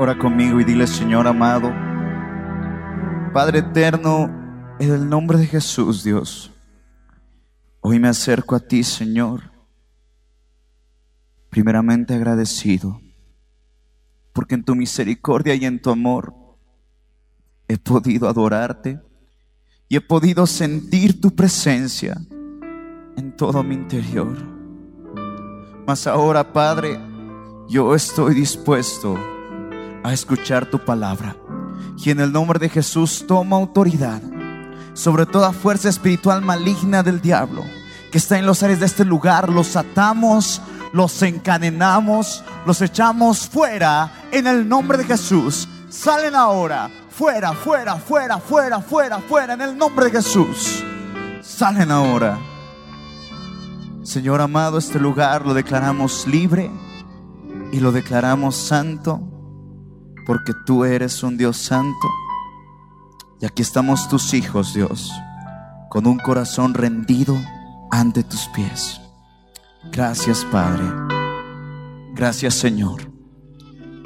Ora conmigo y dile, Señor amado, Padre eterno, en el nombre de Jesús, Dios, hoy me acerco a ti, Señor, primeramente agradecido, porque en tu misericordia y en tu amor he podido adorarte y he podido sentir tu presencia en todo mi interior. Mas ahora, Padre, yo estoy dispuesto a escuchar tu palabra. Y en el nombre de Jesús toma autoridad sobre toda fuerza espiritual maligna del diablo que está en los aires de este lugar. Los atamos, los encadenamos, los echamos fuera en el nombre de Jesús. Salen ahora, fuera, fuera, fuera, fuera, fuera, fuera, en el nombre de Jesús. Salen ahora. Señor amado, este lugar lo declaramos libre y lo declaramos santo porque tú eres un Dios santo. Y aquí estamos tus hijos, Dios, con un corazón rendido ante tus pies. Gracias, Padre. Gracias, Señor.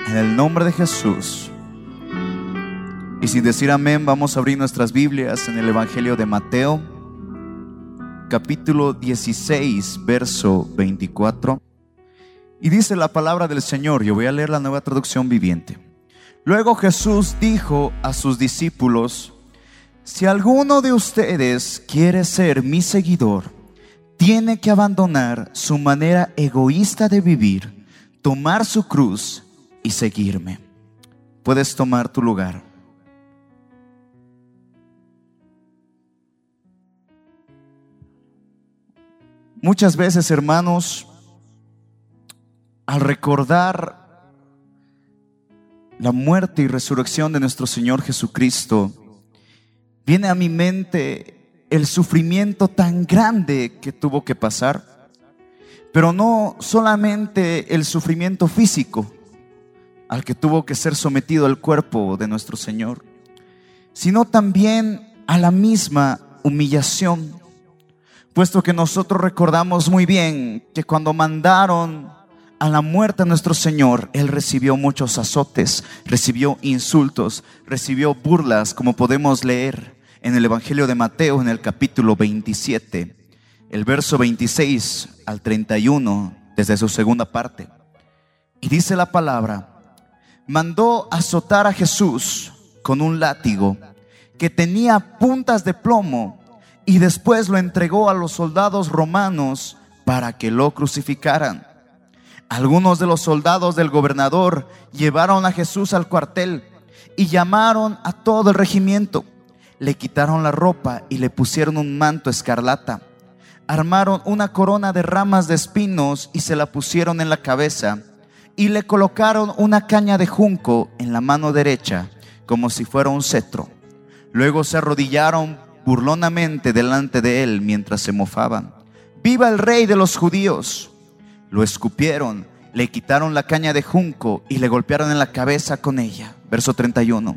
En el nombre de Jesús. Y sin decir amén, vamos a abrir nuestras Biblias en el Evangelio de Mateo, capítulo 16, verso 24. Y dice la palabra del Señor, yo voy a leer la nueva traducción viviente. Luego Jesús dijo a sus discípulos, si alguno de ustedes quiere ser mi seguidor, tiene que abandonar su manera egoísta de vivir, tomar su cruz y seguirme. Puedes tomar tu lugar. Muchas veces, hermanos, al recordar la muerte y resurrección de nuestro Señor Jesucristo, viene a mi mente el sufrimiento tan grande que tuvo que pasar, pero no solamente el sufrimiento físico al que tuvo que ser sometido el cuerpo de nuestro Señor, sino también a la misma humillación, puesto que nosotros recordamos muy bien que cuando mandaron a la muerte de nuestro Señor, Él recibió muchos azotes, recibió insultos, recibió burlas, como podemos leer en el Evangelio de Mateo en el capítulo 27, el verso 26 al 31, desde su segunda parte. Y dice la palabra, mandó azotar a Jesús con un látigo que tenía puntas de plomo y después lo entregó a los soldados romanos para que lo crucificaran. Algunos de los soldados del gobernador llevaron a Jesús al cuartel y llamaron a todo el regimiento. Le quitaron la ropa y le pusieron un manto escarlata. Armaron una corona de ramas de espinos y se la pusieron en la cabeza. Y le colocaron una caña de junco en la mano derecha, como si fuera un cetro. Luego se arrodillaron burlonamente delante de él mientras se mofaban. ¡Viva el rey de los judíos! Lo escupieron, le quitaron la caña de junco y le golpearon en la cabeza con ella. Verso 31.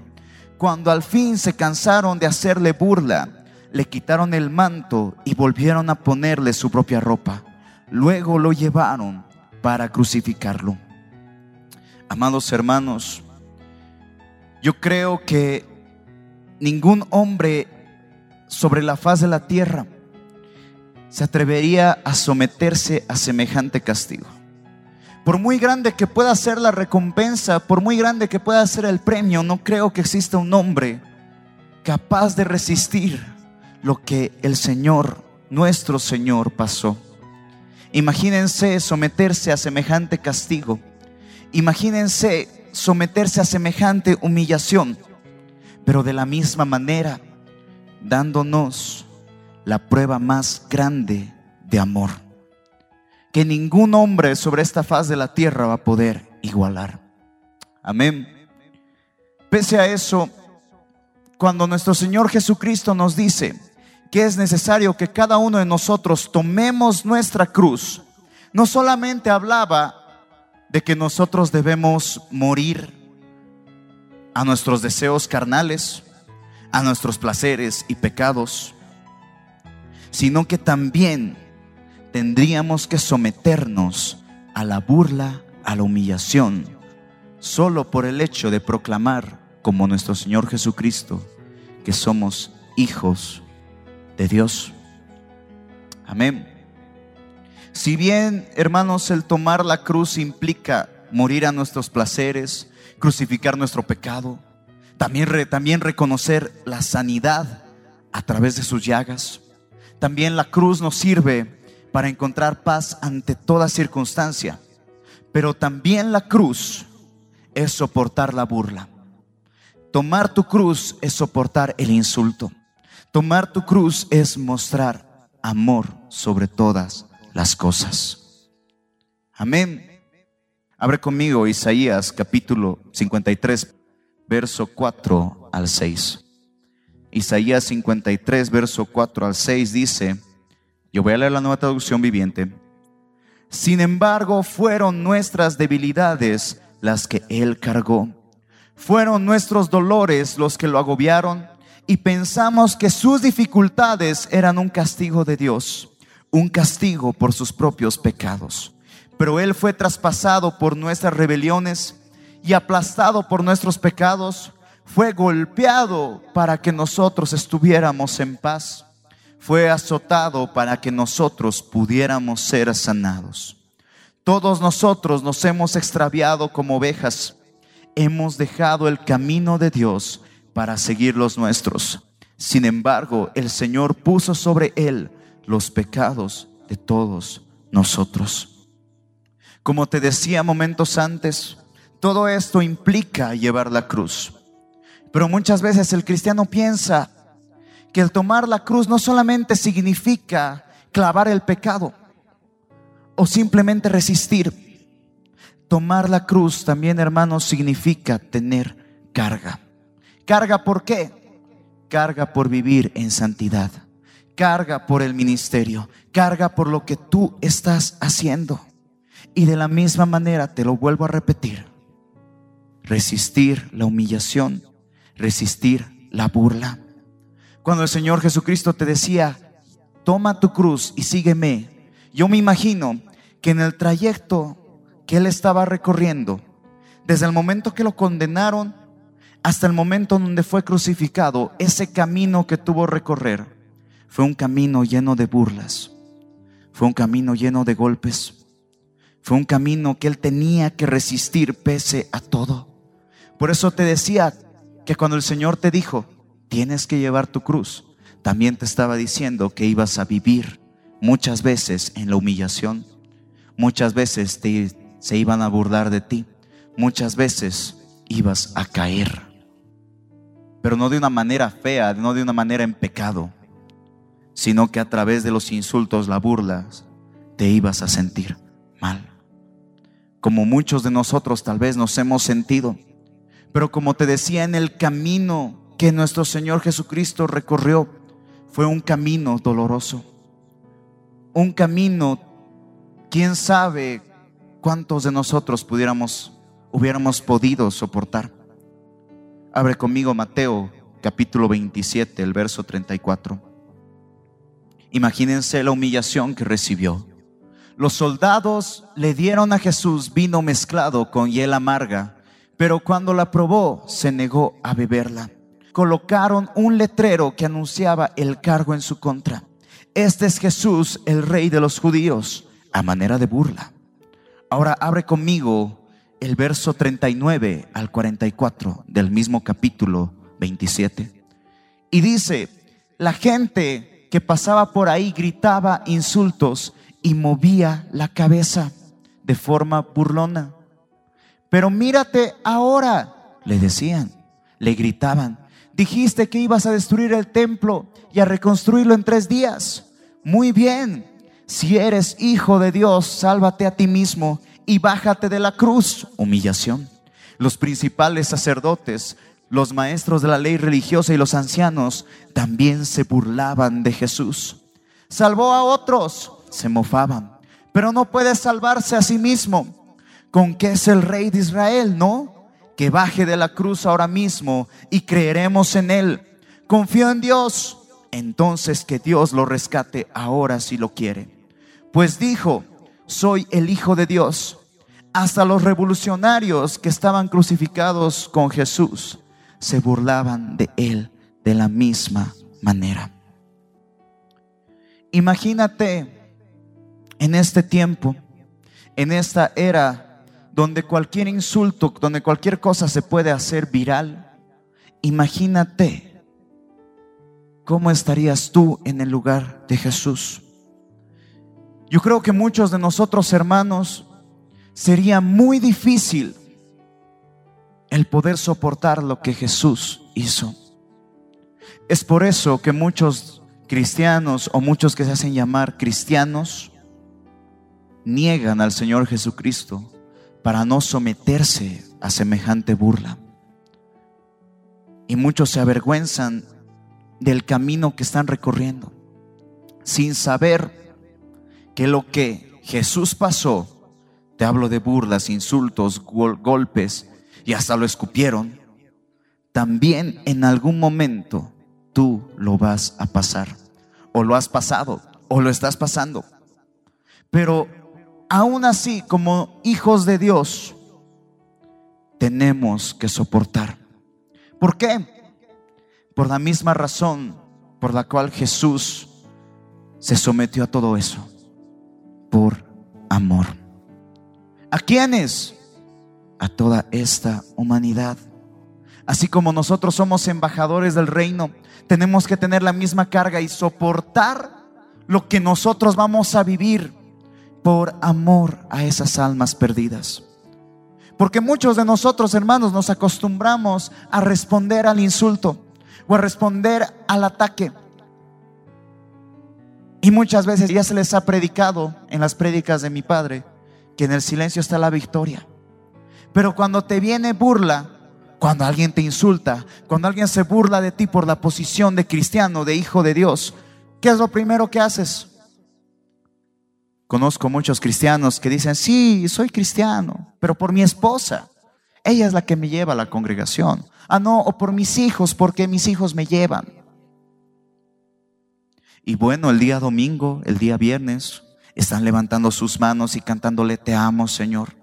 Cuando al fin se cansaron de hacerle burla, le quitaron el manto y volvieron a ponerle su propia ropa. Luego lo llevaron para crucificarlo. Amados hermanos, yo creo que ningún hombre sobre la faz de la tierra se atrevería a someterse a semejante castigo. Por muy grande que pueda ser la recompensa, por muy grande que pueda ser el premio, no creo que exista un hombre capaz de resistir lo que el Señor, nuestro Señor, pasó. Imagínense someterse a semejante castigo. Imagínense someterse a semejante humillación, pero de la misma manera, dándonos la prueba más grande de amor que ningún hombre sobre esta faz de la tierra va a poder igualar. Amén. Pese a eso, cuando nuestro Señor Jesucristo nos dice que es necesario que cada uno de nosotros tomemos nuestra cruz, no solamente hablaba de que nosotros debemos morir a nuestros deseos carnales, a nuestros placeres y pecados, sino que también tendríamos que someternos a la burla, a la humillación, solo por el hecho de proclamar, como nuestro Señor Jesucristo, que somos hijos de Dios. Amén. Si bien, hermanos, el tomar la cruz implica morir a nuestros placeres, crucificar nuestro pecado, también, también reconocer la sanidad a través de sus llagas. También la cruz nos sirve para encontrar paz ante toda circunstancia. Pero también la cruz es soportar la burla. Tomar tu cruz es soportar el insulto. Tomar tu cruz es mostrar amor sobre todas las cosas. Amén. Abre conmigo Isaías capítulo 53, verso 4 al 6. Isaías 53, verso 4 al 6 dice, yo voy a leer la nueva traducción viviente. Sin embargo, fueron nuestras debilidades las que Él cargó. Fueron nuestros dolores los que lo agobiaron y pensamos que sus dificultades eran un castigo de Dios, un castigo por sus propios pecados. Pero Él fue traspasado por nuestras rebeliones y aplastado por nuestros pecados fue golpeado para que nosotros estuviéramos en paz. Fue azotado para que nosotros pudiéramos ser sanados. Todos nosotros nos hemos extraviado como ovejas. Hemos dejado el camino de Dios para seguir los nuestros. Sin embargo, el Señor puso sobre él los pecados de todos nosotros. Como te decía momentos antes, todo esto implica llevar la cruz. Pero muchas veces el cristiano piensa que el tomar la cruz no solamente significa clavar el pecado o simplemente resistir. Tomar la cruz también, hermanos, significa tener carga. ¿Carga por qué? Carga por vivir en santidad. Carga por el ministerio. Carga por lo que tú estás haciendo. Y de la misma manera, te lo vuelvo a repetir, resistir la humillación resistir la burla. Cuando el Señor Jesucristo te decía, toma tu cruz y sígueme, yo me imagino que en el trayecto que él estaba recorriendo, desde el momento que lo condenaron hasta el momento donde fue crucificado, ese camino que tuvo recorrer fue un camino lleno de burlas, fue un camino lleno de golpes, fue un camino que él tenía que resistir pese a todo. Por eso te decía, que cuando el Señor te dijo, tienes que llevar tu cruz, también te estaba diciendo que ibas a vivir muchas veces en la humillación, muchas veces se iban a burlar de ti, muchas veces ibas a caer, pero no de una manera fea, no de una manera en pecado, sino que a través de los insultos, la burlas, te ibas a sentir mal. Como muchos de nosotros tal vez nos hemos sentido pero como te decía, en el camino que nuestro Señor Jesucristo recorrió, fue un camino doloroso. Un camino, quién sabe cuántos de nosotros pudiéramos, hubiéramos podido soportar. Abre conmigo Mateo capítulo 27, el verso 34. Imagínense la humillación que recibió. Los soldados le dieron a Jesús vino mezclado con hiel amarga pero cuando la probó se negó a beberla. Colocaron un letrero que anunciaba el cargo en su contra. Este es Jesús, el rey de los judíos, a manera de burla. Ahora abre conmigo el verso 39 al 44 del mismo capítulo 27. Y dice, la gente que pasaba por ahí gritaba insultos y movía la cabeza de forma burlona. Pero mírate ahora, le decían, le gritaban. Dijiste que ibas a destruir el templo y a reconstruirlo en tres días. Muy bien, si eres hijo de Dios, sálvate a ti mismo y bájate de la cruz. Humillación. Los principales sacerdotes, los maestros de la ley religiosa y los ancianos también se burlaban de Jesús. Salvó a otros, se mofaban, pero no puede salvarse a sí mismo con que es el rey de Israel, ¿no? Que baje de la cruz ahora mismo y creeremos en él. Confío en Dios, entonces que Dios lo rescate ahora si lo quiere. Pues dijo, soy el Hijo de Dios. hasta los revolucionarios que estaban crucificados con Jesús se burlaban de él de la misma manera. Imagínate en este tiempo, en esta era donde cualquier insulto, donde cualquier cosa se puede hacer viral, imagínate cómo estarías tú en el lugar de Jesús. Yo creo que muchos de nosotros hermanos sería muy difícil el poder soportar lo que Jesús hizo. Es por eso que muchos cristianos o muchos que se hacen llamar cristianos niegan al Señor Jesucristo para no someterse a semejante burla. Y muchos se avergüenzan del camino que están recorriendo, sin saber que lo que Jesús pasó, te hablo de burlas, insultos, golpes, y hasta lo escupieron, también en algún momento tú lo vas a pasar, o lo has pasado, o lo estás pasando. Pero aún así, como hijos de Dios, tenemos que soportar. ¿Por qué? Por la misma razón por la cual Jesús se sometió a todo eso, por amor. ¿A quiénes? A toda esta humanidad. Así como nosotros somos embajadores del reino, tenemos que tener la misma carga y soportar lo que nosotros vamos a vivir por amor a esas almas perdidas. Porque muchos de nosotros, hermanos, nos acostumbramos a responder al insulto o a responder al ataque. Y muchas veces ya se les ha predicado en las prédicas de mi padre que en el silencio está la victoria. Pero cuando te viene burla, cuando alguien te insulta, cuando alguien se burla de ti por la posición de cristiano, de hijo de Dios, ¿qué es lo primero que haces? Conozco muchos cristianos que dicen, sí, soy cristiano, pero por mi esposa. Ella es la que me lleva a la congregación. Ah, no, o por mis hijos, porque mis hijos me llevan. Y bueno, el día domingo, el día viernes, están levantando sus manos y cantándole, te amo, Señor.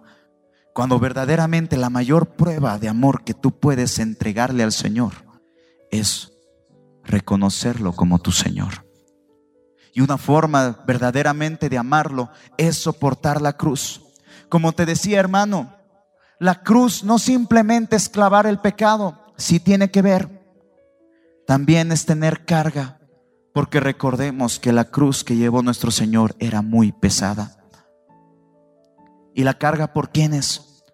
Cuando verdaderamente la mayor prueba de amor que tú puedes entregarle al Señor es reconocerlo como tu Señor. Y una forma verdaderamente de amarlo es soportar la cruz. Como te decía hermano, la cruz no simplemente es clavar el pecado, sí tiene que ver. También es tener carga, porque recordemos que la cruz que llevó nuestro Señor era muy pesada. ¿Y la carga por quiénes?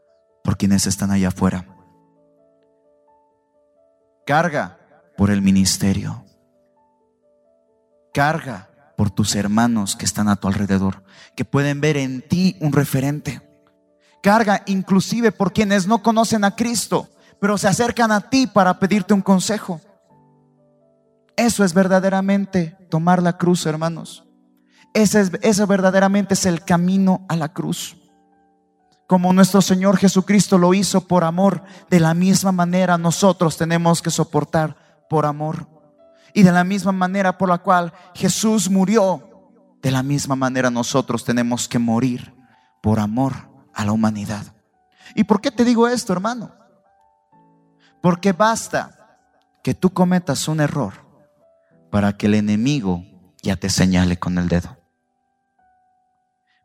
Por quienes están allá afuera. Carga por el ministerio. Carga por tus hermanos que están a tu alrededor, que pueden ver en ti un referente. Carga inclusive por quienes no conocen a Cristo, pero se acercan a ti para pedirte un consejo. Eso es verdaderamente tomar la cruz, hermanos. Ese, es, ese verdaderamente es el camino a la cruz como nuestro Señor Jesucristo lo hizo por amor, de la misma manera nosotros tenemos que soportar por amor. Y de la misma manera por la cual Jesús murió, de la misma manera nosotros tenemos que morir por amor a la humanidad. ¿Y por qué te digo esto, hermano? Porque basta que tú cometas un error para que el enemigo ya te señale con el dedo.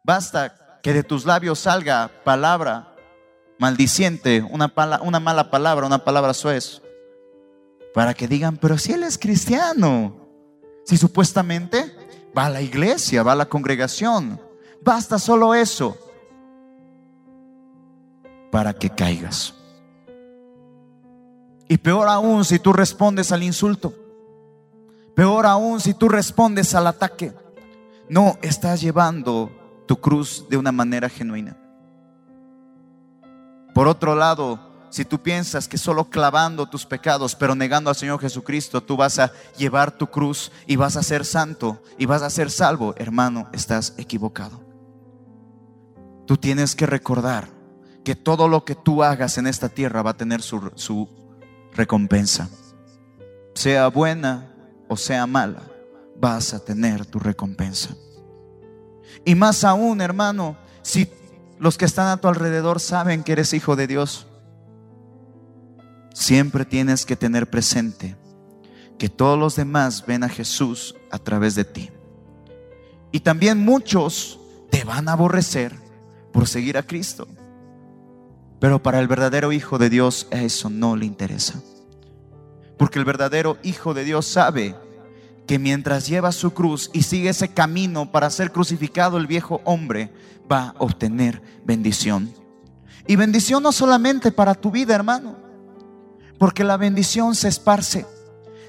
Basta que de tus labios salga palabra maldiciente, una, una mala palabra, una palabra suez, para que digan, pero si él es cristiano, si supuestamente va a la iglesia, va a la congregación, basta solo eso para que caigas. Y peor aún si tú respondes al insulto. Peor aún si tú respondes al ataque. No estás llevando tu cruz de una manera genuina. Por otro lado, si tú piensas que solo clavando tus pecados, pero negando al Señor Jesucristo, tú vas a llevar tu cruz y vas a ser santo y vas a ser salvo, hermano, estás equivocado. Tú tienes que recordar que todo lo que tú hagas en esta tierra va a tener su, su recompensa. Sea buena o sea mala, vas a tener tu recompensa. Y más aún, hermano, si los que están a tu alrededor saben que eres hijo de Dios. Siempre tienes que tener presente que todos los demás ven a Jesús a través de ti. Y también muchos te van a aborrecer por seguir a Cristo. Pero para el verdadero Hijo de Dios eso no le interesa. Porque el verdadero Hijo de Dios sabe que mientras lleva su cruz y sigue ese camino para ser crucificado el viejo hombre, va a obtener bendición. Y bendición no solamente para tu vida, hermano, porque la bendición se esparce,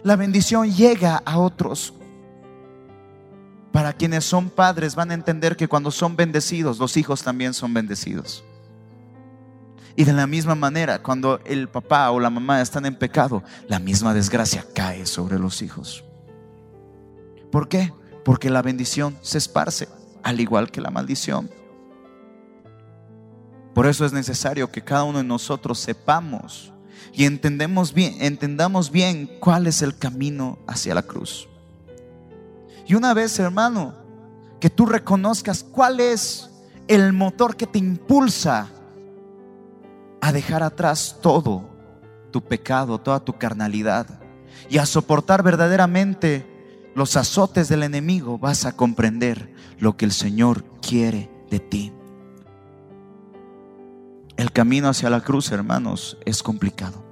la bendición llega a otros. Para quienes son padres van a entender que cuando son bendecidos, los hijos también son bendecidos. Y de la misma manera, cuando el papá o la mamá están en pecado, la misma desgracia cae sobre los hijos. ¿Por qué? Porque la bendición se esparce, al igual que la maldición. Por eso es necesario que cada uno de nosotros sepamos y entendemos bien, entendamos bien cuál es el camino hacia la cruz. Y una vez, hermano, que tú reconozcas cuál es el motor que te impulsa a dejar atrás todo tu pecado, toda tu carnalidad y a soportar verdaderamente los azotes del enemigo, vas a comprender lo que el Señor quiere de ti. El camino hacia la cruz, hermanos, es complicado.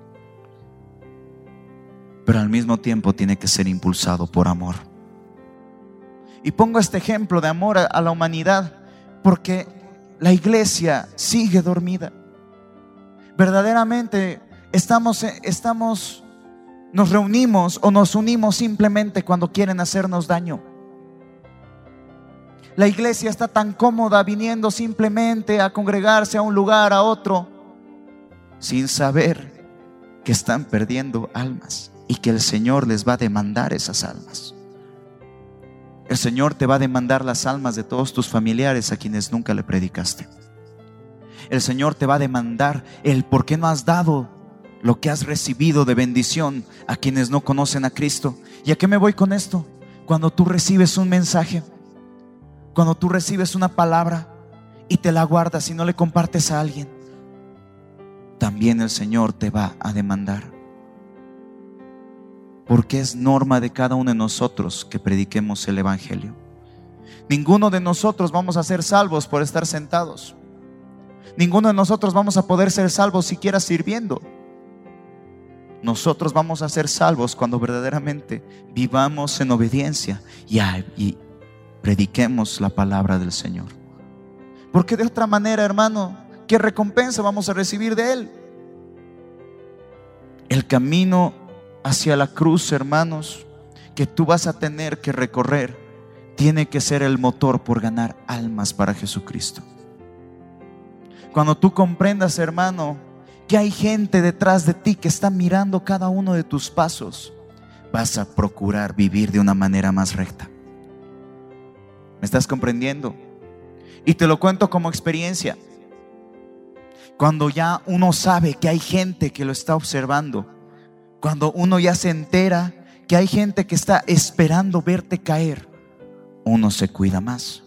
Pero al mismo tiempo tiene que ser impulsado por amor. Y pongo este ejemplo de amor a la humanidad porque la iglesia sigue dormida. Verdaderamente estamos, estamos, nos reunimos o nos unimos simplemente cuando quieren hacernos daño. La iglesia está tan cómoda viniendo simplemente a congregarse a un lugar, a otro, sin saber que están perdiendo almas y que el Señor les va a demandar esas almas. El Señor te va a demandar las almas de todos tus familiares a quienes nunca le predicaste. El Señor te va a demandar el por qué no has dado lo que has recibido de bendición a quienes no conocen a Cristo. ¿Y a qué me voy con esto? Cuando tú recibes un mensaje, cuando tú recibes una palabra y te la guardas y no le compartes a alguien, también el Señor te va a demandar. Porque es norma de cada uno de nosotros que prediquemos el Evangelio. Ninguno de nosotros vamos a ser salvos por estar sentados. Ninguno de nosotros vamos a poder ser salvos siquiera sirviendo. Nosotros vamos a ser salvos cuando verdaderamente vivamos en obediencia y, prediquemos la palabra del Señor. Porque de otra manera, hermano, ¿qué recompensa vamos a recibir de Él? El camino hacia la cruz, hermanos, que tú vas a tener que recorrer, tiene que ser el motor por ganar almas para Jesucristo. Cuando tú comprendas, hermano, que hay gente detrás de ti que está mirando cada uno de tus pasos, vas a procurar vivir de una manera más recta. ¿Me estás comprendiendo? Y te lo cuento como experiencia. Cuando ya uno sabe que hay gente que lo está observando, cuando uno ya se entera que hay gente que está esperando verte caer, uno se cuida más.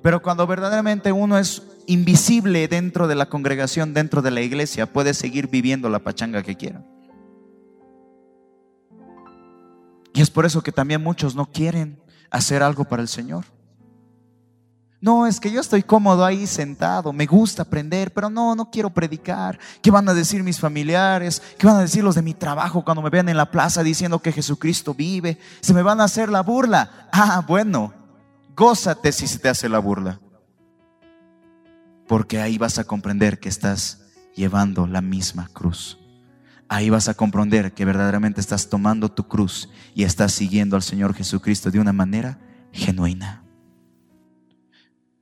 Pero cuando verdaderamente uno es invisible dentro de la congregación, dentro de la iglesia, puede seguir viviendo la pachanga que quiera. Y es por eso que también muchos no quieren hacer algo para el Señor. No, es que yo estoy cómodo ahí sentado, me gusta aprender, pero no, no quiero predicar. ¿Qué van a decir mis familiares? ¿Qué van a decir los de mi trabajo cuando me vean en la plaza diciendo que Jesucristo vive? Se me van a hacer la burla. Ah, bueno, gózate si se te hace la burla. Porque ahí vas a comprender que estás llevando la misma cruz ahí vas a comprender que verdaderamente estás tomando tu cruz y estás siguiendo al Señor Jesucristo de una manera genuina.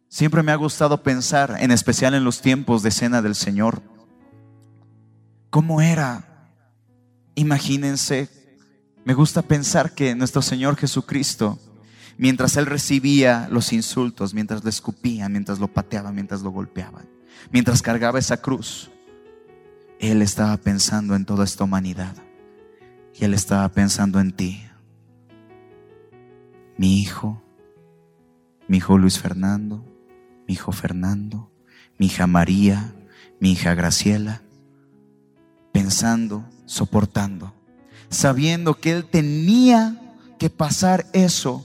Siempre me ha gustado pensar, en especial en los tiempos de cena del Señor, cómo era. Imagínense, me gusta pensar que nuestro Señor Jesucristo, mientras Él recibía los insultos, mientras lo escupían, mientras lo pateaban, mientras lo golpeaban, mientras cargaba esa cruz, él estaba pensando en toda esta humanidad. Y Él estaba pensando en ti. Mi hijo, mi hijo Luis Fernando, mi hijo Fernando, mi hija María, mi hija Graciela, pensando, soportando, sabiendo que Él tenía que pasar eso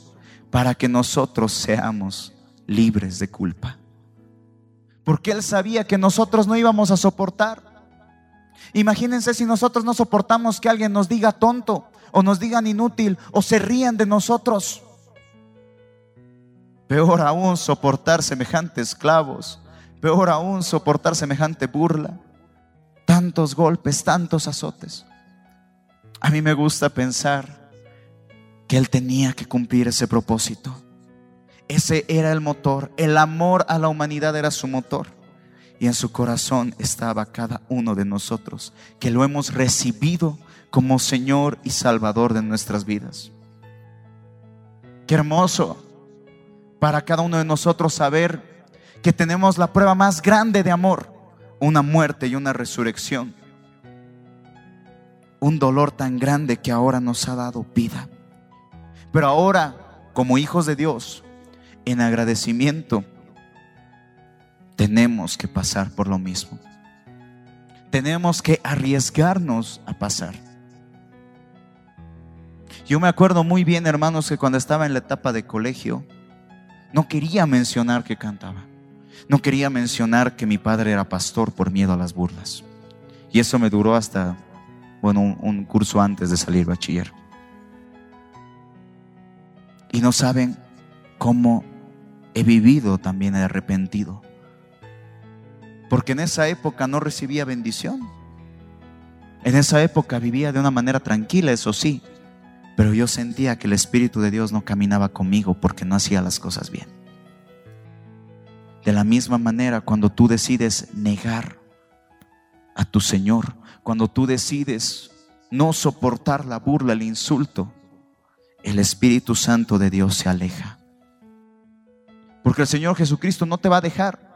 para que nosotros seamos libres de culpa. Porque Él sabía que nosotros no íbamos a soportar. Imagínense si nosotros no soportamos que alguien nos diga tonto o nos digan inútil o se rían de nosotros. Peor aún soportar semejantes clavos. Peor aún soportar semejante burla. Tantos golpes, tantos azotes. A mí me gusta pensar que Él tenía que cumplir ese propósito. Ese era el motor. El amor a la humanidad era su motor. Y en su corazón estaba cada uno de nosotros, que lo hemos recibido como Señor y Salvador de nuestras vidas. Qué hermoso para cada uno de nosotros saber que tenemos la prueba más grande de amor, una muerte y una resurrección. Un dolor tan grande que ahora nos ha dado vida. Pero ahora, como hijos de Dios, en agradecimiento, tenemos que pasar por lo mismo. Tenemos que arriesgarnos a pasar. Yo me acuerdo muy bien, hermanos, que cuando estaba en la etapa de colegio, no quería mencionar que cantaba. No quería mencionar que mi padre era pastor por miedo a las burlas. Y eso me duró hasta, bueno, un, curso antes de salir bachiller. Y no saben cómo he vivido también arrepentido. Porque en esa época no recibía bendición. En esa época vivía de una manera tranquila, eso sí, pero yo sentía que el Espíritu de Dios no caminaba conmigo porque no hacía las cosas bien. De la misma manera, cuando tú decides negar a tu Señor, cuando tú decides no soportar la burla, el insulto, el Espíritu Santo de Dios se aleja. Porque el Señor Jesucristo no te va a dejar,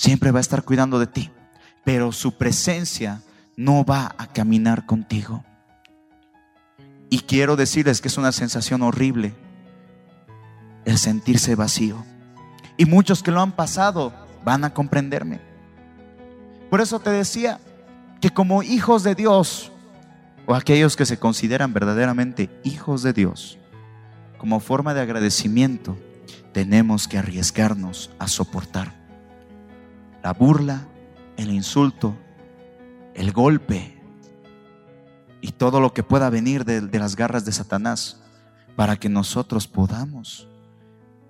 siempre va a estar cuidando de ti, pero su presencia no va a caminar contigo. Y quiero decirles que es una sensación horrible el sentirse vacío. Y muchos que lo han pasado van a comprenderme. Por eso te decía que como hijos de Dios, o aquellos que se consideran verdaderamente hijos de Dios, como forma de agradecimiento, tenemos que arriesgarnos a soportar la burla, el insulto, el golpe, y todo lo que pueda venir de, las garras de Satanás para que nosotros podamos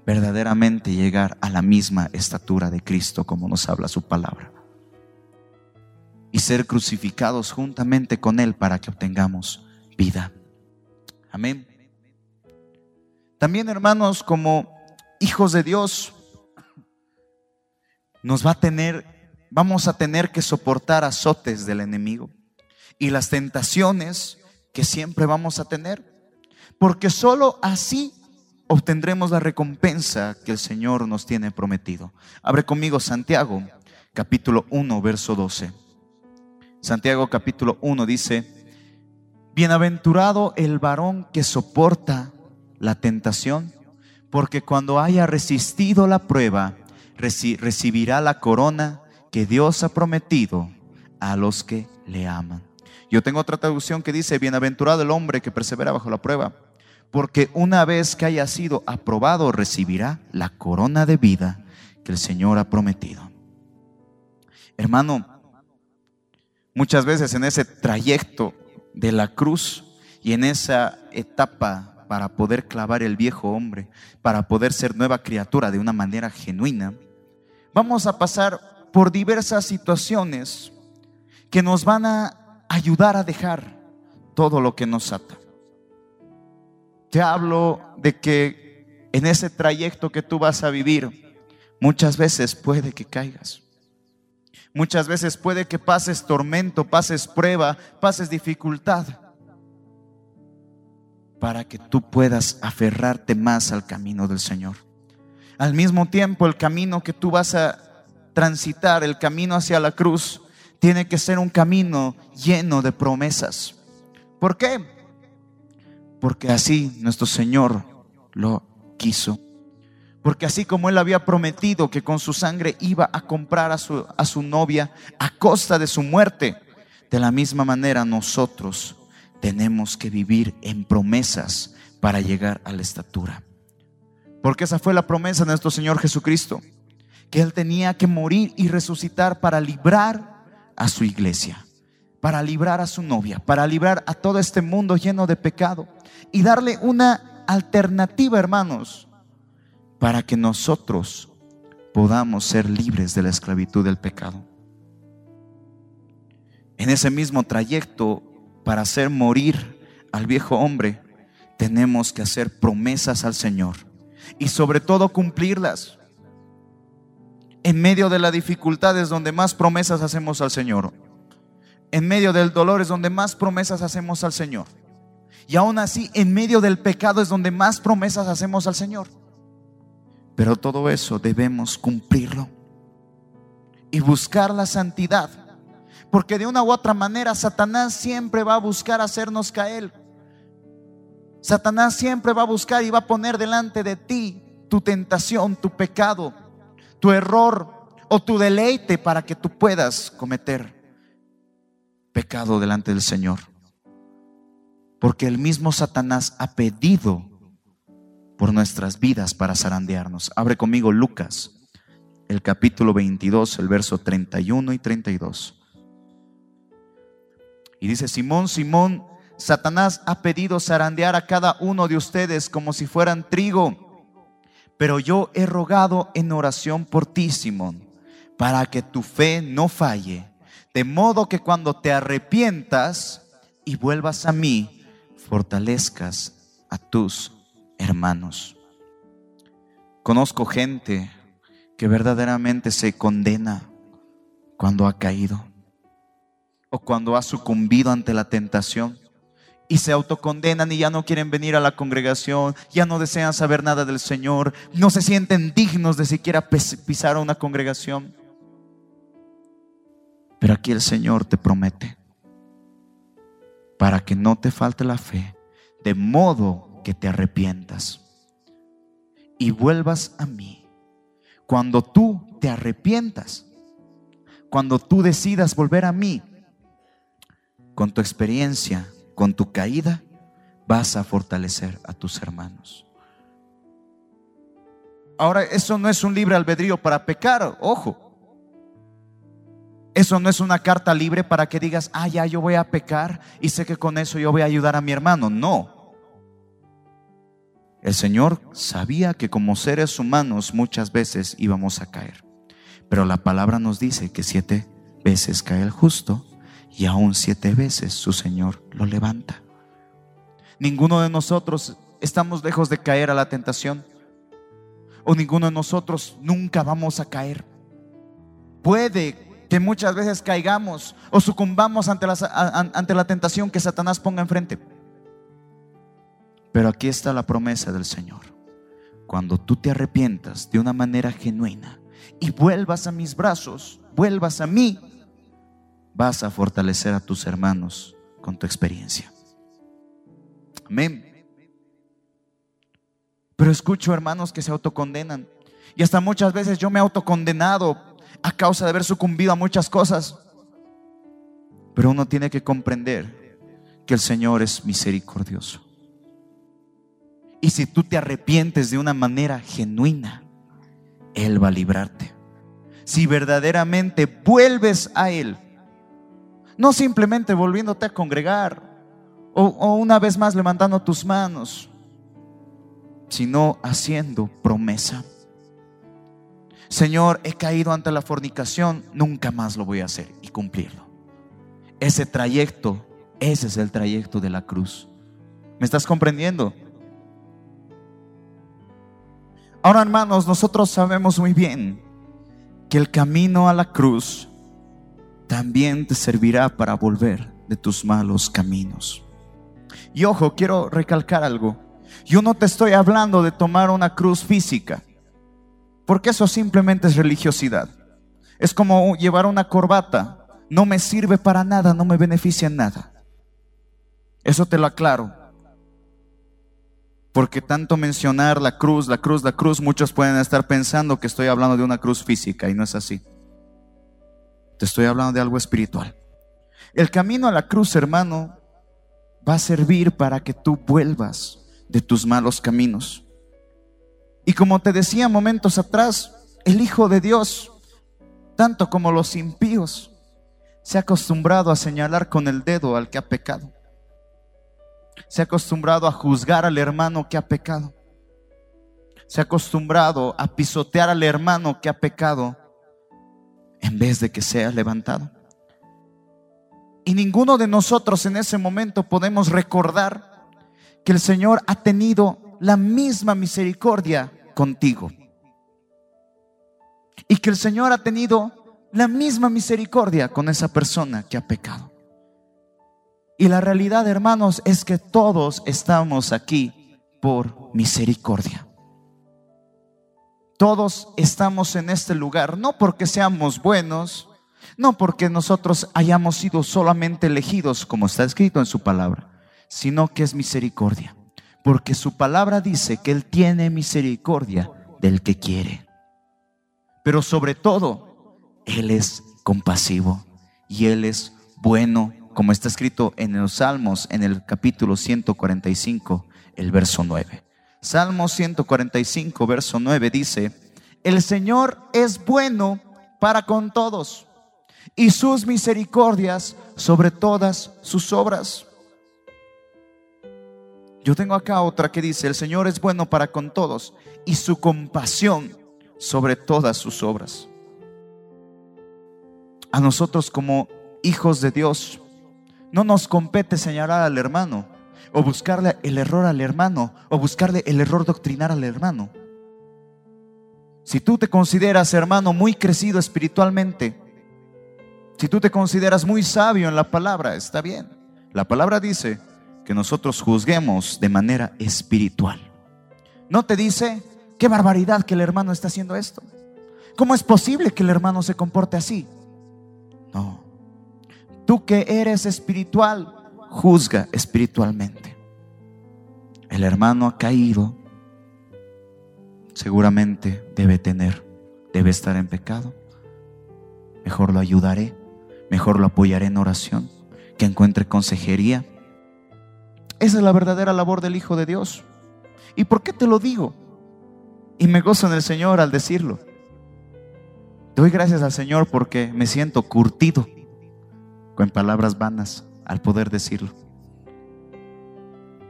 verdaderamente llegar a la misma estatura de Cristo como nos habla su palabra y ser crucificados juntamente con Él para que obtengamos vida. Amén. También hermanos, como hijos de Dios, nos va a tener, vamos a tener que soportar azotes del enemigo y las tentaciones que siempre vamos a tener. Porque sólo así obtendremos la recompensa que el Señor nos tiene prometido. Abre conmigo Santiago, capítulo 1, verso 12. Santiago capítulo 1 dice, Bienaventurado el varón que soporta la tentación, porque cuando haya resistido la prueba, recibirá la corona que Dios ha prometido a los que le aman. Yo tengo otra traducción que dice, bienaventurado el hombre que persevera bajo la prueba, porque una vez que haya sido aprobado recibirá la corona de vida que el Señor ha prometido. Hermano, muchas veces en ese trayecto de la cruz y en esa etapa para poder clavar el viejo hombre, para poder ser nueva criatura de una manera genuina, vamos a pasar por diversas situaciones que nos van a ayudar a dejar todo lo que nos ata. Te hablo de que en ese trayecto que tú vas a vivir, muchas veces puede que caigas. Muchas veces puede que pases tormento, pases prueba, pases dificultad, para que tú puedas aferrarte más al camino del Señor. Al mismo tiempo, el camino que tú vas a transitar, el camino hacia la cruz, tiene que ser un camino lleno de promesas. ¿Por qué? Porque así nuestro Señor lo quiso. Porque así como Él había prometido que con su sangre iba a comprar a su, a su novia a costa de su muerte, de la misma manera nosotros tenemos que vivir en promesas para llegar a la estatura. Porque esa fue la promesa de nuestro Señor Jesucristo, que Él tenía que morir y resucitar para librar a su iglesia, para librar a su novia, para librar a todo este mundo lleno de pecado y darle una alternativa, hermanos, para que nosotros podamos ser libres de la esclavitud del pecado. En ese mismo trayecto, para hacer morir al viejo hombre, tenemos que hacer promesas al Señor y sobre todo cumplirlas. En medio de la dificultad es donde más promesas hacemos al Señor. En medio del dolor es donde más promesas hacemos al Señor. Y aún así, en medio del pecado es donde más promesas hacemos al Señor. Pero todo eso debemos cumplirlo y buscar la santidad. Porque de una u otra manera Satanás siempre va a buscar hacernos caer. Satanás siempre va a buscar y va a poner delante de ti tu tentación, tu pecado, tu error o tu deleite para que tú puedas cometer pecado delante del Señor. Porque el mismo Satanás ha pedido por nuestras vidas para zarandearnos. Abre conmigo Lucas, el capítulo 22, el verso 31 y 32. Y dice, Simón, Simón, Satanás ha pedido zarandear a cada uno de ustedes como si fueran trigo, pero yo he rogado en oración por ti, Simón, para que tu fe no falle, de modo que cuando te arrepientas y vuelvas a mí, fortalezcas a tus hermanos. Conozco gente que verdaderamente se condena cuando ha caído o cuando ha sucumbido ante la tentación y se autocondenan y ya no quieren venir a la congregación, ya no desean saber nada del Señor, no se sienten dignos de siquiera pisar a una congregación. Pero aquí el Señor te promete, para que no te falte la fe, de modo que te arrepientas y vuelvas a mí. Cuando tú te arrepientas, cuando tú decidas volver a mí, con tu experiencia, con tu caída, vas a fortalecer a tus hermanos. Ahora, eso no es un libre albedrío para pecar, ojo. Eso no es una carta libre para que digas, ah, ya yo voy a pecar y sé que con eso yo voy a ayudar a mi hermano. No. El Señor sabía que como seres humanos muchas veces íbamos a caer. Pero la palabra nos dice que siete veces cae el justo y aún siete veces su Señor lo levanta. Ninguno de nosotros estamos lejos de caer a la tentación. O ninguno de nosotros nunca vamos a caer. Puede que muchas veces caigamos o sucumbamos ante la, ante la tentación que Satanás ponga enfrente. Pero aquí está la promesa del Señor. Cuando tú te arrepientas de una manera genuina y vuelvas a mis brazos, vuelvas a mí, vas a fortalecer a tus hermanos con tu experiencia. Amén. Pero escucho hermanos que se autocondenan. Y hasta muchas veces yo me he autocondenado a causa de haber sucumbido a muchas cosas. Pero uno tiene que comprender que el Señor es misericordioso. Y si tú te arrepientes de una manera genuina, Él va a librarte. Si verdaderamente vuelves a Él, no simplemente volviéndote a congregar o, una vez más levantando tus manos, sino haciendo promesa. Señor, he caído ante la fornicación, nunca más lo voy a hacer y cumplirlo. Ese trayecto, ese es el trayecto de la cruz. ¿Me estás comprendiendo? Ahora hermanos, nosotros sabemos muy bien que el camino a la cruz también te servirá para volver de tus malos caminos. Y ojo, quiero recalcar algo. Yo no te estoy hablando de tomar una cruz física, porque eso simplemente es religiosidad. Es como llevar una corbata. No me sirve para nada, no me beneficia en nada. Eso te lo aclaro. Porque tanto mencionar la cruz, la cruz, la cruz, muchos pueden estar pensando que estoy hablando de una cruz física y no es así. Te estoy hablando de algo espiritual. El camino a la cruz, hermano, va a servir para que tú vuelvas de tus malos caminos. Y como te decía momentos atrás, el Hijo de Dios, tanto como los impíos, se ha acostumbrado a señalar con el dedo al que ha pecado se ha acostumbrado a juzgar al hermano que ha pecado. Se ha acostumbrado a pisotear al hermano que ha pecado en vez de que sea levantado. Y ninguno de nosotros en ese momento podemos recordar que el Señor ha tenido la misma misericordia contigo. Y que el Señor ha tenido la misma misericordia con esa persona que ha pecado. Y la realidad, hermanos, es que todos estamos aquí por misericordia. Todos estamos en este lugar, no porque seamos buenos, no porque nosotros hayamos sido solamente elegidos, como está escrito en su palabra, sino que es misericordia. Porque su palabra dice que Él tiene misericordia del que quiere. Pero sobre todo, Él es compasivo y Él es bueno como está escrito en los Salmos, en el capítulo 145, el verso 9. Salmo 145, verso 9 dice, el Señor es bueno para con todos y sus misericordias sobre todas sus obras. Yo tengo acá otra que dice, el Señor es bueno para con todos y su compasión sobre todas sus obras. A nosotros como hijos de Dios no nos compete señalar al hermano o buscarle el error al hermano o buscarle el error doctrinar al hermano. Si tú te consideras hermano muy crecido espiritualmente, si tú te consideras muy sabio en la palabra, está bien. La palabra dice que nosotros juzguemos de manera espiritual. No te dice, qué barbaridad que el hermano está haciendo esto. ¿Cómo es posible que el hermano se comporte así? No. Tú que eres espiritual, juzga espiritualmente. El hermano ha caído, seguramente debe tener, debe estar en pecado. Mejor lo ayudaré, mejor lo apoyaré en oración, que encuentre consejería. Esa es la verdadera labor del Hijo de Dios. ¿Y por qué te lo digo? Y me gozo en el Señor al decirlo. Doy gracias al Señor porque me siento curtido en palabras vanas al poder decirlo.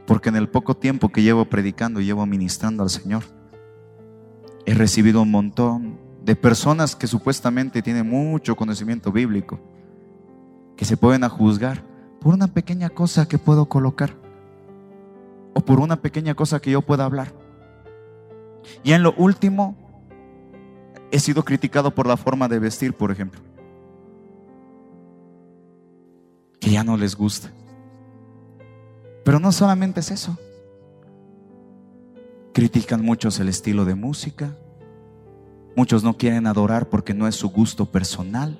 Porque en el poco tiempo que llevo predicando y llevo ministrando al Señor, he recibido un montón de personas que supuestamente tienen mucho conocimiento bíblico, que se pueden a juzgar por una pequeña cosa que puedo colocar o por una pequeña cosa que yo pueda hablar. Y en lo último, he sido criticado por la forma de vestir, por ejemplo. Que ya no les gusta. Pero no solamente es eso. Critican muchos el estilo de música. Muchos no quieren adorar porque no es su gusto personal.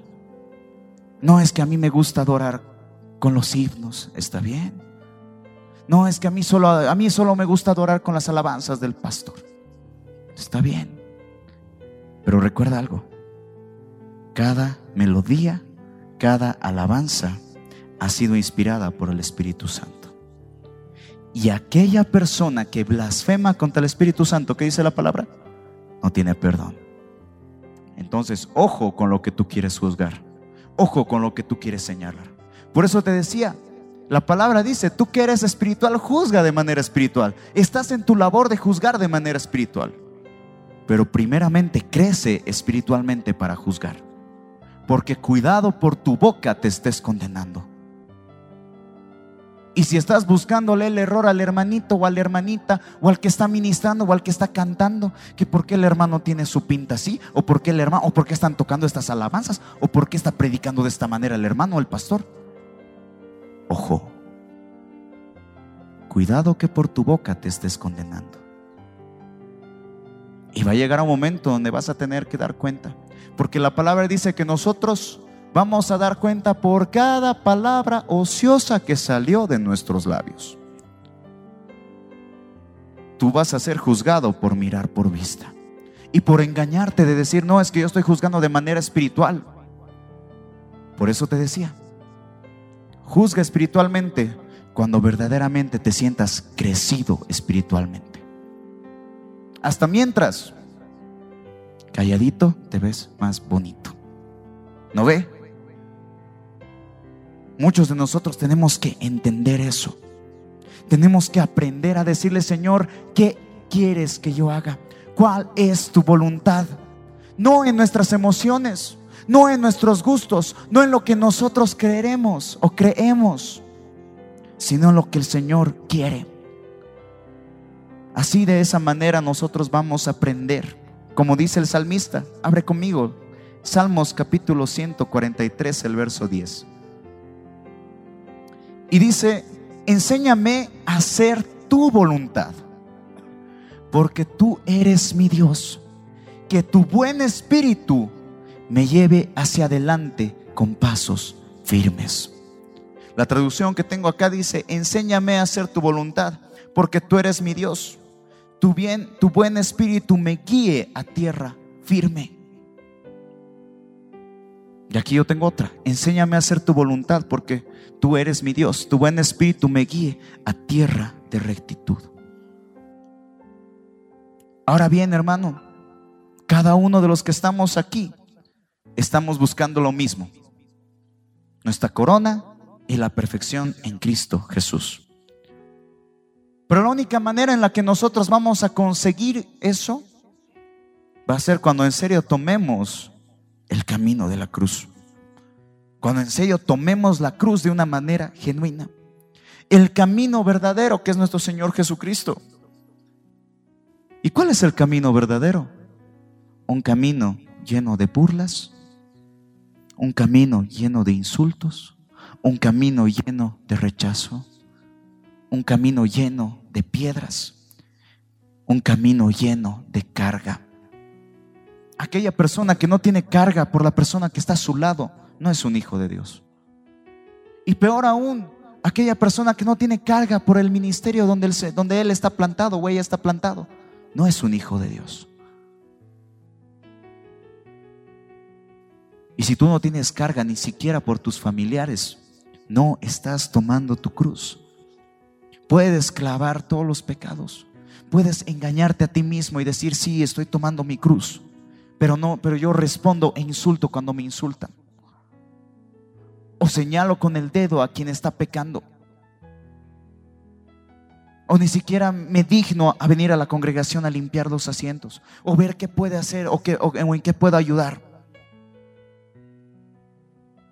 No es que a mí me gusta adorar con los himnos, está bien. No es que a mí solo a mí solo me gusta adorar con las alabanzas del pastor. Está bien. Pero recuerda algo. Cada melodía, cada alabanza ha sido inspirada por el Espíritu Santo. Y aquella persona que blasfema contra el Espíritu Santo, ¿qué dice la palabra? No tiene perdón. Entonces, ojo con lo que tú quieres juzgar. Ojo con lo que tú quieres señalar. Por eso te decía, la palabra dice, tú que eres espiritual, juzga de manera espiritual. Estás en tu labor de juzgar de manera espiritual. Pero primeramente crece espiritualmente para juzgar. Porque cuidado por tu boca te estés condenando. Y si estás buscándole el error al hermanito o a la hermanita o al que está ministrando o al que está cantando, que por qué el hermano tiene su pinta así, o por qué el hermano, o por qué están tocando estas alabanzas, o por qué está predicando de esta manera el hermano o el pastor. Ojo, cuidado que por tu boca te estés condenando. Y va a llegar un momento donde vas a tener que dar cuenta, porque la palabra dice que nosotros vamos a dar cuenta por cada palabra ociosa que salió de nuestros labios. tú vas a ser juzgado por mirar por vista y por engañarte de decir, no, es que yo estoy juzgando de manera espiritual. Por eso te decía, juzga espiritualmente cuando verdaderamente te sientas crecido espiritualmente. Hasta mientras, calladito, te ves más bonito. ¿No ve? Muchos de nosotros tenemos que entender eso. Tenemos que aprender a decirle, Señor, ¿qué quieres que yo haga? ¿Cuál es tu voluntad? No en nuestras emociones, no en nuestros gustos, no en lo que nosotros creeremos o creemos, sino en lo que el Señor quiere. Así de esa manera nosotros vamos a aprender. Como dice el salmista, abre conmigo Salmos capítulo 143, el verso 10. Y dice, enséñame a hacer tu voluntad, porque tú eres mi Dios. Que tu buen espíritu me lleve hacia adelante con pasos firmes. La traducción que tengo acá dice, enséñame a hacer tu voluntad, porque tú eres mi Dios. Tu bien, tu buen espíritu me guíe a tierra firme. Y aquí yo tengo otra. Enséñame a hacer tu voluntad porque tú eres mi Dios. Tu buen espíritu me guíe a tierra de rectitud. Ahora bien, hermano, cada uno de los que estamos aquí estamos buscando lo mismo. Nuestra corona y la perfección en Cristo Jesús. Pero la única manera en la que nosotros vamos a conseguir eso va a ser cuando en serio tomemos el camino de la cruz. Cuando en serio tomemos la cruz de una manera genuina. El camino verdadero que es nuestro Señor Jesucristo. ¿Y cuál es el camino verdadero? Un camino lleno de burlas, un camino lleno de insultos, un camino lleno de rechazo, un camino lleno de piedras, un camino lleno de carga aquella persona que no tiene carga por la persona que está a su lado, no es un hijo de Dios. Y peor aún, aquella persona que no tiene carga por el ministerio donde él, donde él está plantado o ella está plantado, no es un hijo de Dios. Y si tú no tienes carga ni siquiera por tus familiares, no estás tomando tu cruz. Puedes clavar todos los pecados. Puedes engañarte a ti mismo y decir, sí, estoy tomando mi cruz pero no, pero yo respondo e insulto cuando me insultan. O señalo con el dedo a quien está pecando. O ni siquiera me digno a venir a la congregación a limpiar los asientos. O ver qué puede hacer o, qué, o en qué puedo ayudar.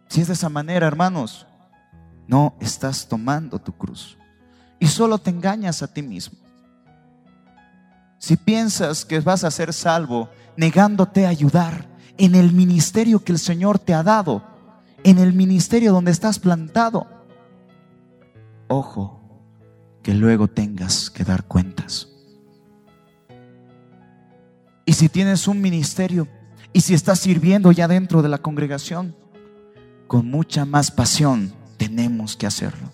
Si es de esa manera, hermanos, no estás tomando tu cruz. Y solo te engañas a ti mismo. Si piensas que vas a ser salvo negándote a ayudar en el ministerio que el Señor te ha dado, en el ministerio donde estás plantado. Ojo, que luego tengas que dar cuentas. Y si tienes un ministerio y si estás sirviendo ya dentro de la congregación, con mucha más pasión tenemos que hacerlo.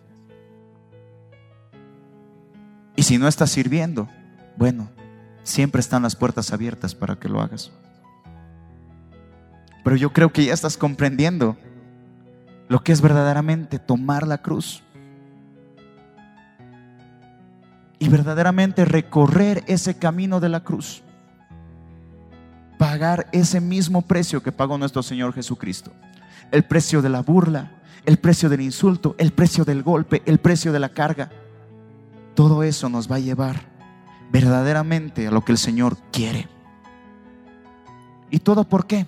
Y si no estás sirviendo, bueno, siempre están las puertas abiertas para que lo hagas. Pero yo creo que ya estás comprendiendo lo que es verdaderamente tomar la cruz. Y verdaderamente recorrer ese camino de la cruz. Pagar ese mismo precio que pagó nuestro Señor Jesucristo. El precio de la burla, el precio del insulto, el precio del golpe, el precio de la carga. Todo eso nos va a llevar verdaderamente a lo que el Señor quiere. ¿Y todo por qué?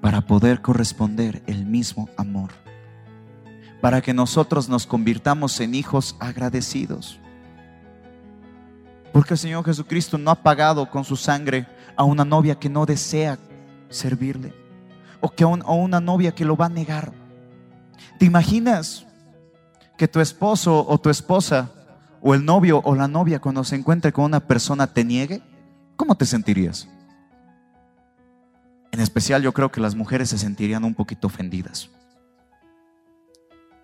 Para poder corresponder el mismo amor. Para que nosotros nos convirtamos en hijos agradecidos. Porque el Señor Jesucristo no ha pagado con su sangre a una novia que no desea servirle. O, que a una novia que lo va a negar. ¿Te imaginas que tu esposo o tu esposa o el novio o la novia cuando se encuentre con una persona te niegue, ¿cómo te sentirías? En especial yo creo que las mujeres se sentirían un poquito ofendidas.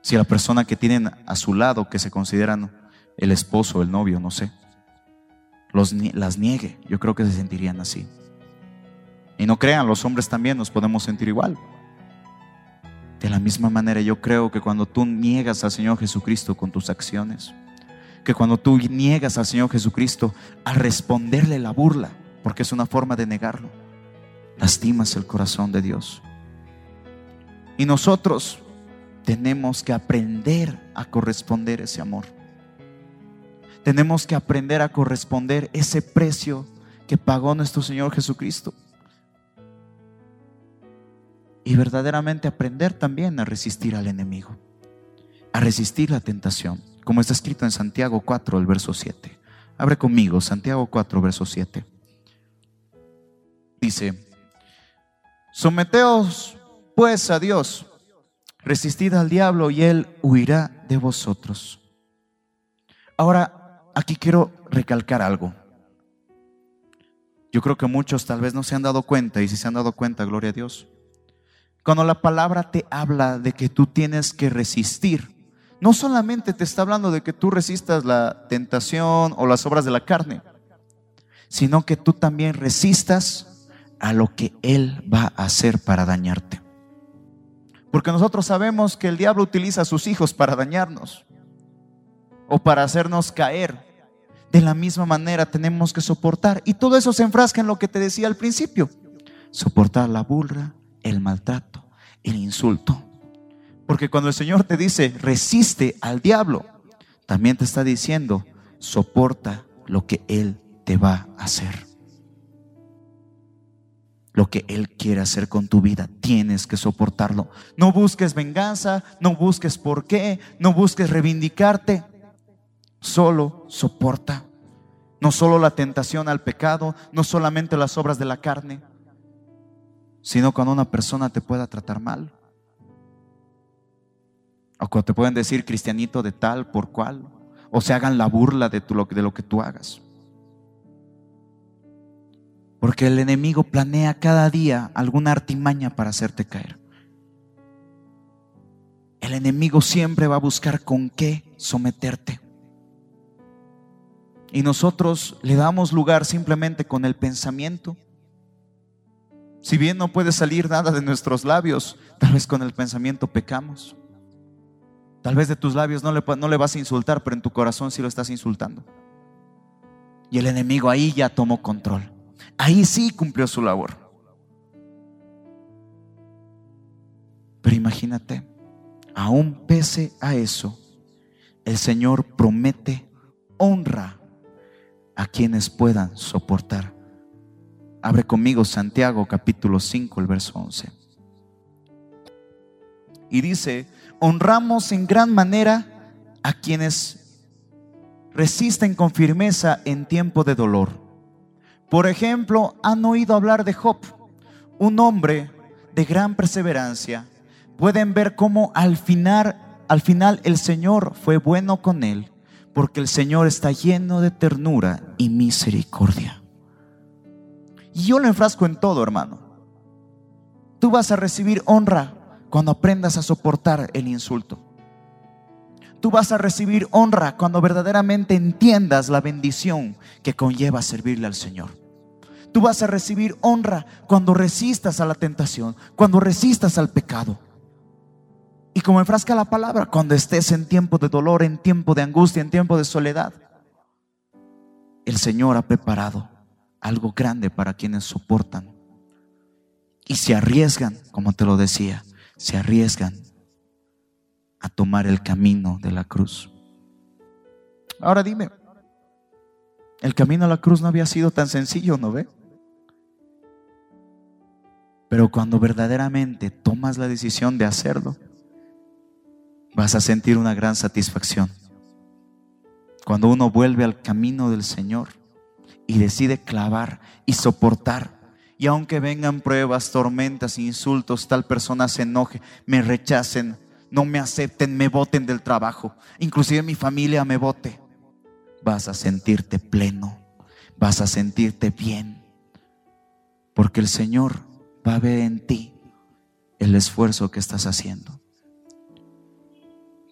Si la persona que tienen a su lado, que se consideran el esposo, el novio, no sé, los, las niegue, yo creo que se sentirían así. Y no crean, los hombres también nos podemos sentir igual. De la misma manera yo creo que cuando tú niegas al Señor Jesucristo con tus acciones, que cuando tú niegas al Señor Jesucristo al responderle la burla, porque es una forma de negarlo, lastimas el corazón de Dios. Y nosotros tenemos que aprender a corresponder ese amor. Tenemos que aprender a corresponder ese precio que pagó nuestro Señor Jesucristo. Y verdaderamente aprender también a resistir al enemigo, a resistir la tentación, como está escrito en Santiago 4, el verso 7. Abre conmigo, Santiago 4, verso 7. Dice, someteos pues a Dios resistid al diablo y él huirá de vosotros. Ahora, aquí quiero recalcar algo. Yo creo que muchos tal vez no se han dado cuenta y si se han dado cuenta, gloria a Dios. Cuando la palabra te habla de que tú tienes que resistir, no solamente te está hablando de que tú resistas la tentación o las obras de la carne, sino que tú también resistas a lo que Él va a hacer para dañarte. Porque nosotros sabemos que el diablo utiliza a sus hijos para dañarnos o para hacernos caer. De la misma manera tenemos que soportar. Y todo eso se enfrasca en lo que te decía al principio. Soportar la burla, el maltrato, el insulto. Porque cuando el Señor te dice, resiste al diablo, también te está diciendo, soporta lo que Él te va a hacer lo que Él quiere hacer con tu vida. Tienes que soportarlo. No busques venganza, no busques por qué, no busques reivindicarte. Solo soporta. No solo la tentación al pecado, no solamente las obras de la carne, sino cuando una persona te pueda tratar mal. O cuando te pueden decir cristianito de tal por cual. O se hagan la burla de, tu, de lo que tú hagas. Porque el enemigo planea cada día alguna artimaña para hacerte caer. El enemigo siempre va a buscar con qué someterte. Y nosotros le damos lugar simplemente con el pensamiento. Si bien no puede salir nada de nuestros labios, tal vez con el pensamiento pecamos. Tal vez de tus labios no le, no le vas a insultar, pero en tu corazón sí lo estás insultando. Y el enemigo ahí ya tomó control. Ahí sí cumplió su labor. Pero imagínate, aún pese a eso, el Señor promete honra a quienes puedan soportar. Abre conmigo Santiago capítulo 5, el verso 11. Y dice, honramos en gran manera a quienes resisten con firmeza en tiempo de dolor por ejemplo, han oído hablar de Job, un hombre de gran perseverancia. Pueden ver cómo al final, al final el Señor fue bueno con él, porque el Señor está lleno de ternura y misericordia. Y yo lo enfrasco en todo, hermano. Tú vas a recibir honra cuando aprendas a soportar el insulto. Tú vas a recibir honra cuando verdaderamente entiendas la bendición que conlleva servirle al Señor. Tú vas a recibir honra cuando resistas a la tentación, cuando resistas al pecado. Y como enfrasca la palabra, cuando estés en tiempo de dolor, en tiempo de angustia, en tiempo de soledad, el Señor ha preparado algo grande para quienes soportan. Y se arriesgan, como te lo decía, se arriesgan a tomar el camino de la cruz. Ahora dime, el camino a la cruz no había sido tan sencillo, ¿no ve? Pero cuando verdaderamente tomas la decisión de hacerlo, vas a sentir una gran satisfacción. Cuando uno vuelve al camino del Señor y decide clavar y soportar, y aunque vengan pruebas, tormentas, insultos, tal persona se enoje, me rechacen, no me acepten, me voten del trabajo, inclusive mi familia me vote, vas a sentirte pleno, vas a sentirte bien, porque el Señor va a ver en ti el esfuerzo que estás haciendo.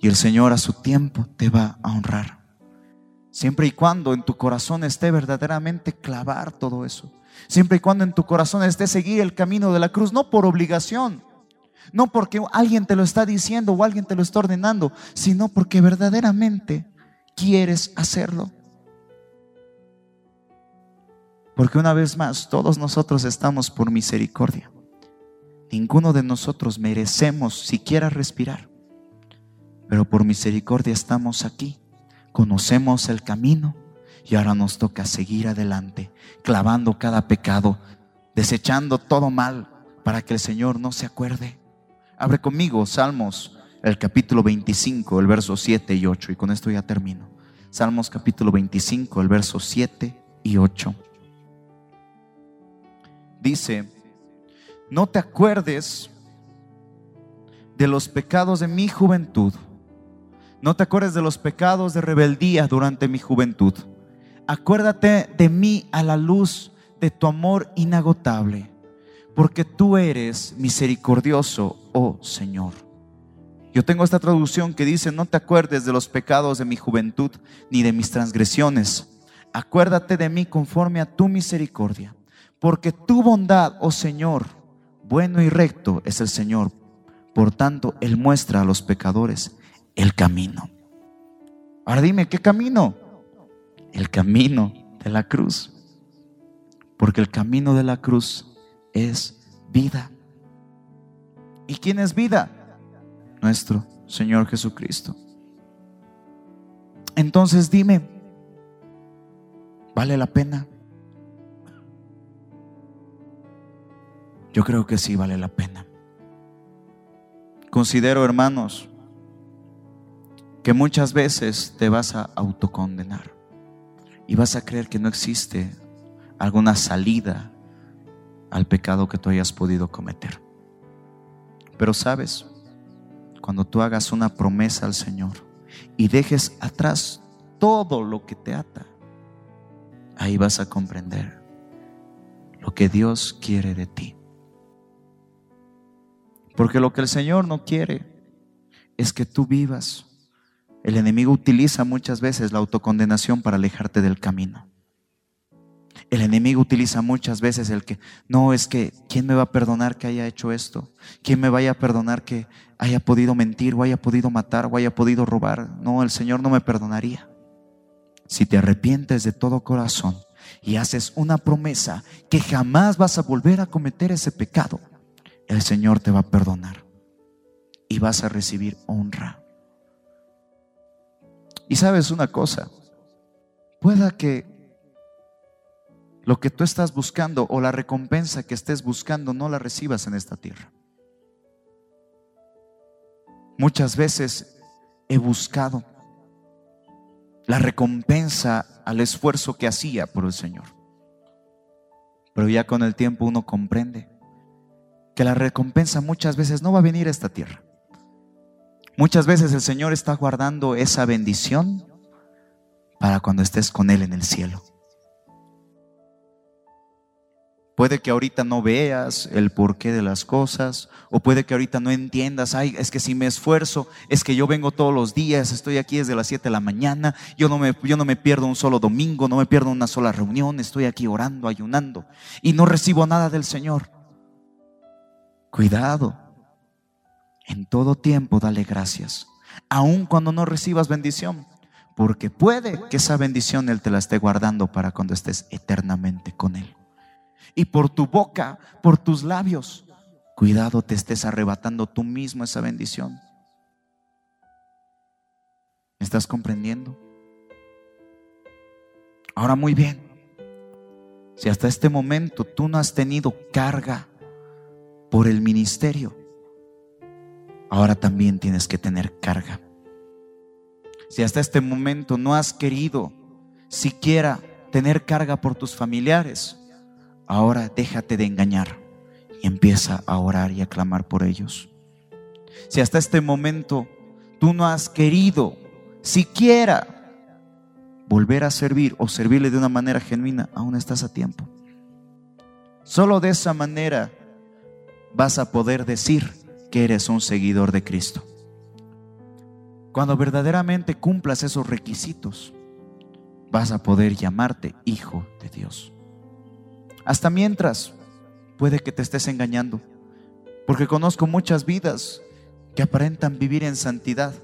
Y el Señor a su tiempo te va a honrar. Siempre y cuando en tu corazón esté verdaderamente clavar todo eso. Siempre y cuando en tu corazón esté seguir el camino de la cruz, no por obligación, no porque alguien te lo está diciendo o alguien te lo está ordenando, sino porque verdaderamente quieres hacerlo. Porque una vez más, todos nosotros estamos por misericordia. Ninguno de nosotros merecemos siquiera respirar, pero por misericordia estamos aquí, conocemos el camino y ahora nos toca seguir adelante, clavando cada pecado, desechando todo mal para que el Señor no se acuerde. Abre conmigo Salmos, el capítulo 25, el verso 7 y 8, y con esto ya termino. Salmos capítulo 25, el verso 7 y 8. Dice, no te acuerdes de los pecados de mi juventud. No te acuerdes de los pecados de rebeldía durante mi juventud. Acuérdate de mí a la luz de tu amor inagotable, porque tú eres misericordioso oh Señor. Yo tengo esta traducción que dice, no te acuerdes de los pecados de mi juventud ni de mis transgresiones. Acuérdate de mí conforme a tu misericordia, porque tu bondad, oh Señor, bueno y recto es el Señor. Por tanto, Él muestra a los pecadores el camino. Ahora dime, ¿qué camino? El camino de la cruz. Porque el camino de la cruz es vida. ¿Y quién es vida? Nuestro Señor Jesucristo. Entonces dime, ¿vale la pena? Yo creo que sí vale la pena. Considero, hermanos, que muchas veces te vas a autocondenar y vas a creer que no existe alguna salida al pecado que tú hayas podido cometer. Pero sabes, cuando tú hagas una promesa al Señor y dejes atrás todo lo que te ata, ahí vas a comprender lo que Dios quiere de ti. Porque lo que el Señor no quiere es que tú vivas. El enemigo utiliza muchas veces la autocondenación para alejarte del camino. El enemigo utiliza muchas veces el que, no, es que, ¿quién me va a perdonar que haya hecho esto? ¿Quién me vaya a perdonar que haya podido mentir o haya podido matar o haya podido robar? No, el Señor no me perdonaría. Si te arrepientes de todo corazón y haces una promesa que jamás vas a volver a cometer ese pecado, el Señor te va a perdonar y vas a recibir honra. Y sabes una cosa, pueda que lo que tú estás buscando o la recompensa que estés buscando no la recibas en esta tierra. Muchas veces he buscado la recompensa al esfuerzo que hacía por el Señor. Pero ya con el tiempo uno comprende que la recompensa muchas veces no va a venir a esta tierra. Muchas veces el Señor está guardando esa bendición para cuando estés con Él en el cielo. Puede que ahorita no veas el porqué de las cosas, o puede que ahorita no entiendas, ay, es que si me esfuerzo, es que yo vengo todos los días, estoy aquí desde las 7 de la mañana, yo no, me, yo no me pierdo un solo domingo, no me pierdo una sola reunión, estoy aquí orando, ayunando, y no recibo nada del Señor. Cuidado, en todo tiempo dale gracias, aun cuando no recibas bendición, porque puede que esa bendición Él te la esté guardando para cuando estés eternamente con Él y por tu boca, por tus labios. Cuidado, te estés arrebatando tú mismo esa bendición. ¿Me estás comprendiendo? Ahora muy bien, si hasta este momento tú no has tenido carga por el ministerio, ahora también tienes que tener carga. Si hasta este momento no has querido siquiera tener carga por tus familiares, Ahora déjate de engañar y empieza a orar y a clamar por ellos. Si hasta este momento tú no has querido siquiera volver a servir o servirle de una manera genuina, aún estás a tiempo. Solo de esa manera vas a poder decir que eres un seguidor de Cristo. Cuando verdaderamente cumplas esos requisitos, vas a poder llamarte hijo de Dios. Hasta mientras puede que te estés engañando, porque conozco muchas vidas que aparentan vivir en santidad,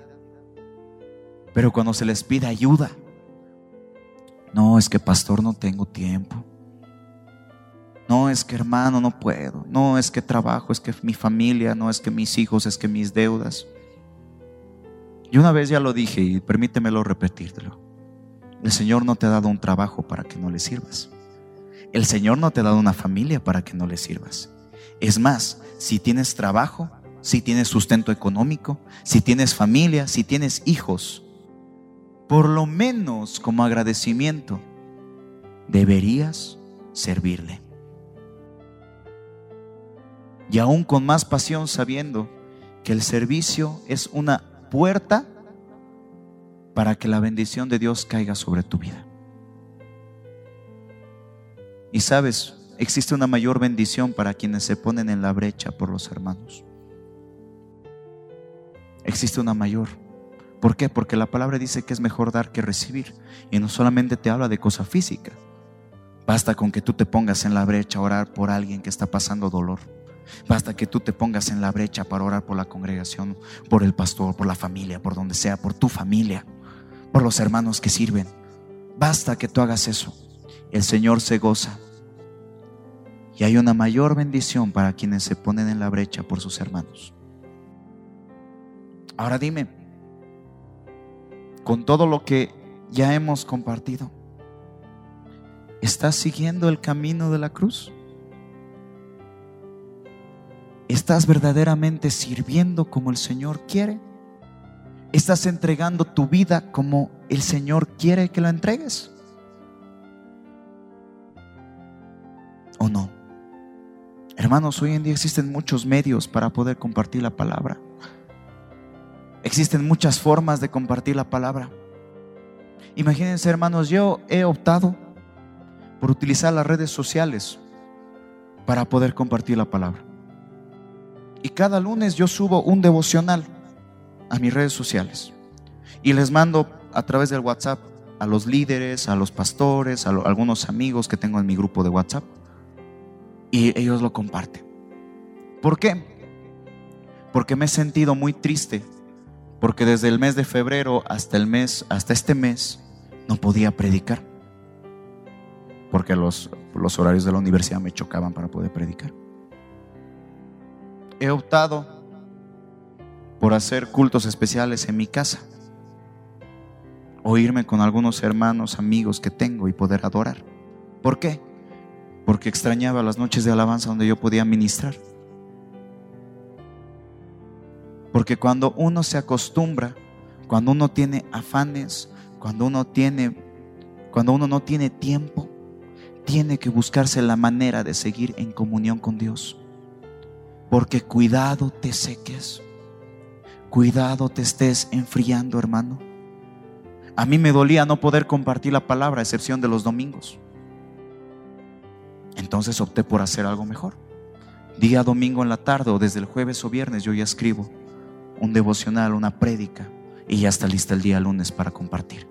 pero cuando se les pide ayuda, no es que pastor no tengo tiempo. No es que hermano no puedo. No es que trabajo, es que mi familia, no es que mis hijos, es que mis deudas. Y una vez ya lo dije y permítemelo repetírtelo. El Señor no te ha dado un trabajo para que no le sirvas. El Señor no te ha dado una familia para que no le sirvas. Es más, si tienes trabajo, si tienes sustento económico, si tienes familia, si tienes hijos, por lo menos como agradecimiento, deberías servirle. Y aún con más pasión sabiendo que el servicio es una puerta para que la bendición de Dios caiga sobre tu vida. Y sabes, existe una mayor bendición para quienes se ponen en la brecha por los hermanos. Existe una mayor. ¿Por qué? Porque la palabra dice que es mejor dar que recibir. Y no solamente te habla de cosa física. Basta con que tú te pongas en la brecha a orar por alguien que está pasando dolor. Basta que tú te pongas en la brecha para orar por la congregación, por el pastor, por la familia, por donde sea, por tu familia, por los hermanos que sirven. Basta que tú hagas eso. El Señor se goza. Y hay una mayor bendición para quienes se ponen en la brecha por sus hermanos. Ahora dime, con todo lo que ya hemos compartido, ¿estás siguiendo el camino de la cruz? ¿Estás verdaderamente sirviendo como el Señor quiere? ¿Estás entregando tu vida como el Señor quiere que la entregues? ¿O no? Hermanos, hoy en día existen muchos medios para poder compartir la palabra. Existen muchas formas de compartir la palabra. Imagínense, hermanos, yo he optado por utilizar las redes sociales para poder compartir la palabra. Y cada lunes yo subo un devocional a mis redes sociales. Y les mando a través del WhatsApp a los líderes, a los pastores, a, algunos amigos que tengo en mi grupo de WhatsApp. Y ellos lo comparten. ¿Por qué? Porque me he sentido muy triste porque desde el mes de febrero hasta el mes, hasta este mes, no podía predicar. Porque los, los horarios de la universidad me chocaban para poder predicar. He optado por hacer cultos especiales en mi casa. O irme con algunos hermanos, amigos que tengo y poder adorar. ¿Por qué? Porque extrañaba las noches de alabanza donde yo podía ministrar. Porque cuando uno se acostumbra, cuando uno tiene afanes, cuando uno tiene cuando uno no tiene tiempo, tiene que buscarse la manera de seguir en comunión con Dios. Porque cuidado te seques. Cuidado te estés enfriando, hermano. A mí me dolía no poder compartir la palabra, a excepción de los domingos. Entonces opté por hacer algo mejor. Día domingo en la tarde o desde el jueves o viernes yo ya escribo un devocional, una prédica y ya está lista el día lunes para compartir.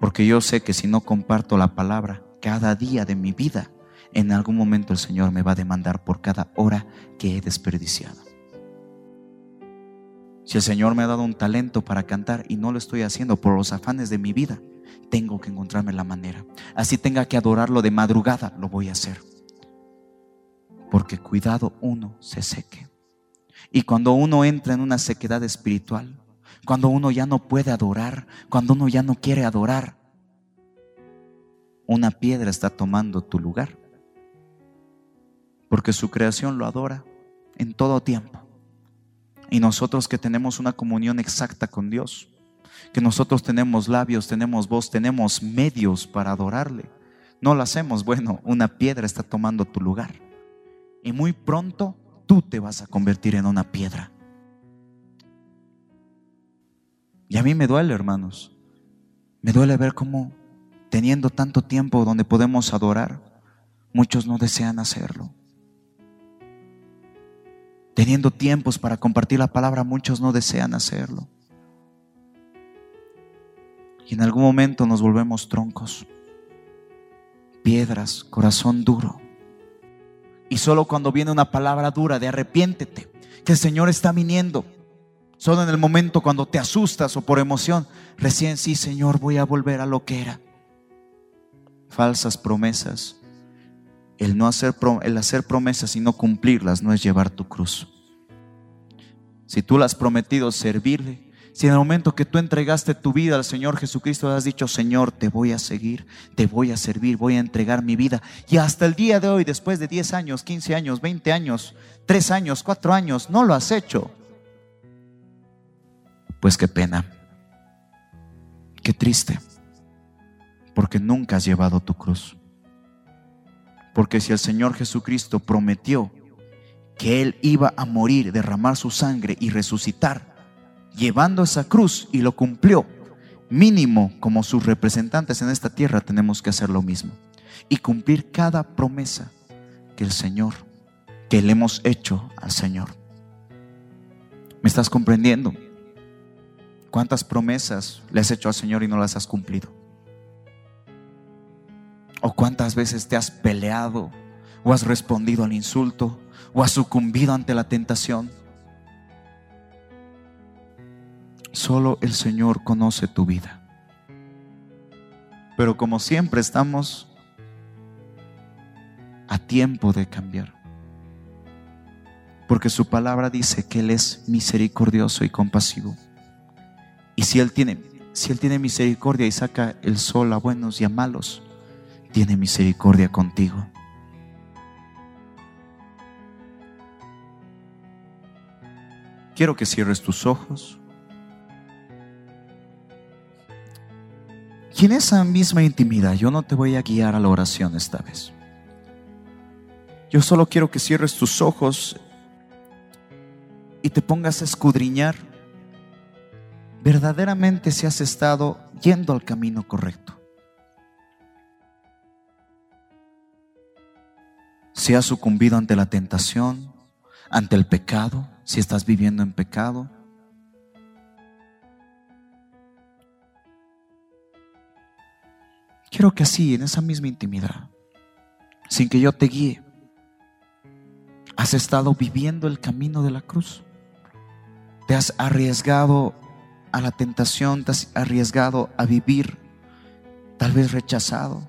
Porque yo sé que si no comparto la palabra cada día de mi vida, en algún momento el Señor me va a demandar por cada hora que he desperdiciado. Si el Señor me ha dado un talento para cantar y no lo estoy haciendo por los afanes de mi vida, tengo que encontrarme la manera. Así tenga que adorarlo de madrugada, lo voy a hacer. Porque cuidado uno se seque. Y cuando uno entra en una sequedad espiritual, cuando uno ya no puede adorar, cuando uno ya no quiere adorar, una piedra está tomando tu lugar. Porque su creación lo adora en todo tiempo. Y nosotros que tenemos una comunión exacta con Dios, que nosotros tenemos labios, tenemos voz, tenemos medios para adorarle, no lo hacemos. Bueno, una piedra está tomando tu lugar. Y muy pronto tú te vas a convertir en una piedra. Y a mí me duele, hermanos. Me duele ver cómo teniendo tanto tiempo donde podemos adorar, muchos no desean hacerlo. Teniendo tiempos para compartir la palabra, muchos no desean hacerlo. Y en algún momento nos volvemos troncos, piedras, corazón duro. Y solo cuando viene una palabra dura de arrepiéntete, que el Señor está viniendo, solo en el momento cuando te asustas o por emoción, recién sí, Señor, voy a volver a lo que era. Falsas promesas. El no hacer, el hacer promesas y no cumplirlas no es llevar tu cruz. Si tú le has prometido servirle, si en el momento que tú entregaste tu vida al Señor Jesucristo has dicho, Señor, te voy a seguir, te voy a servir, voy a entregar mi vida. Y hasta el día de hoy, después de 10 años, 15 años, 20 años, 3 años, 4 años, no lo has hecho. Pues qué pena, qué triste, porque nunca has llevado tu cruz. Porque si el Señor Jesucristo prometió que Él iba a morir, derramar su sangre y resucitar, llevando esa cruz y lo cumplió. Mínimo, como sus representantes en esta tierra, tenemos que hacer lo mismo y cumplir cada promesa que el Señor, que le hemos hecho al Señor. ¿Me estás comprendiendo? ¿Cuántas promesas le has hecho al Señor y no las has cumplido? ¿O cuántas veces te has peleado o has respondido al insulto o has sucumbido ante la tentación? Solo el Señor conoce tu vida. Pero como siempre estamos a tiempo de cambiar. Porque su palabra dice que Él es misericordioso y compasivo. Y si Él tiene, si Él tiene misericordia y saca el sol a buenos y a malos, tiene misericordia contigo. Quiero que cierres tus ojos. Y en esa misma intimidad, yo no te voy a guiar a la oración esta vez. Yo solo quiero que cierres tus ojos y te pongas a escudriñar verdaderamente si has estado yendo al camino correcto. Si has sucumbido ante la tentación, ante el pecado, si estás viviendo en pecado, Quiero que así, en esa misma intimidad, sin que yo te guíe, has estado viviendo el camino de la cruz. Te has arriesgado a la tentación, te has arriesgado a vivir, tal vez rechazado,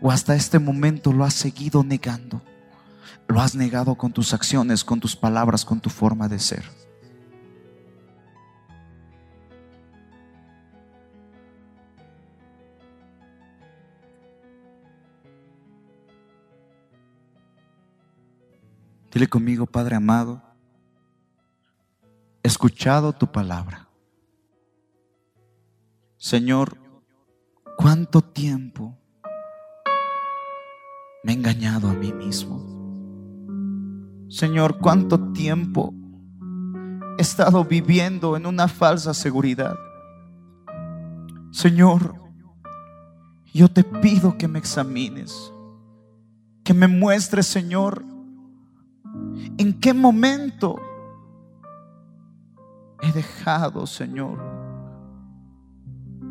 o hasta este momento lo has seguido negando. Lo has negado con tus acciones, con tus palabras, con tu forma de ser. Dile conmigo, Padre amado, he escuchado tu palabra. Señor, ¿cuánto tiempo me he engañado a mí mismo? Señor, ¿cuánto tiempo he estado viviendo en una falsa seguridad? Señor, yo te pido que me examines, que me muestres, Señor, ¿En qué momento he dejado, Señor,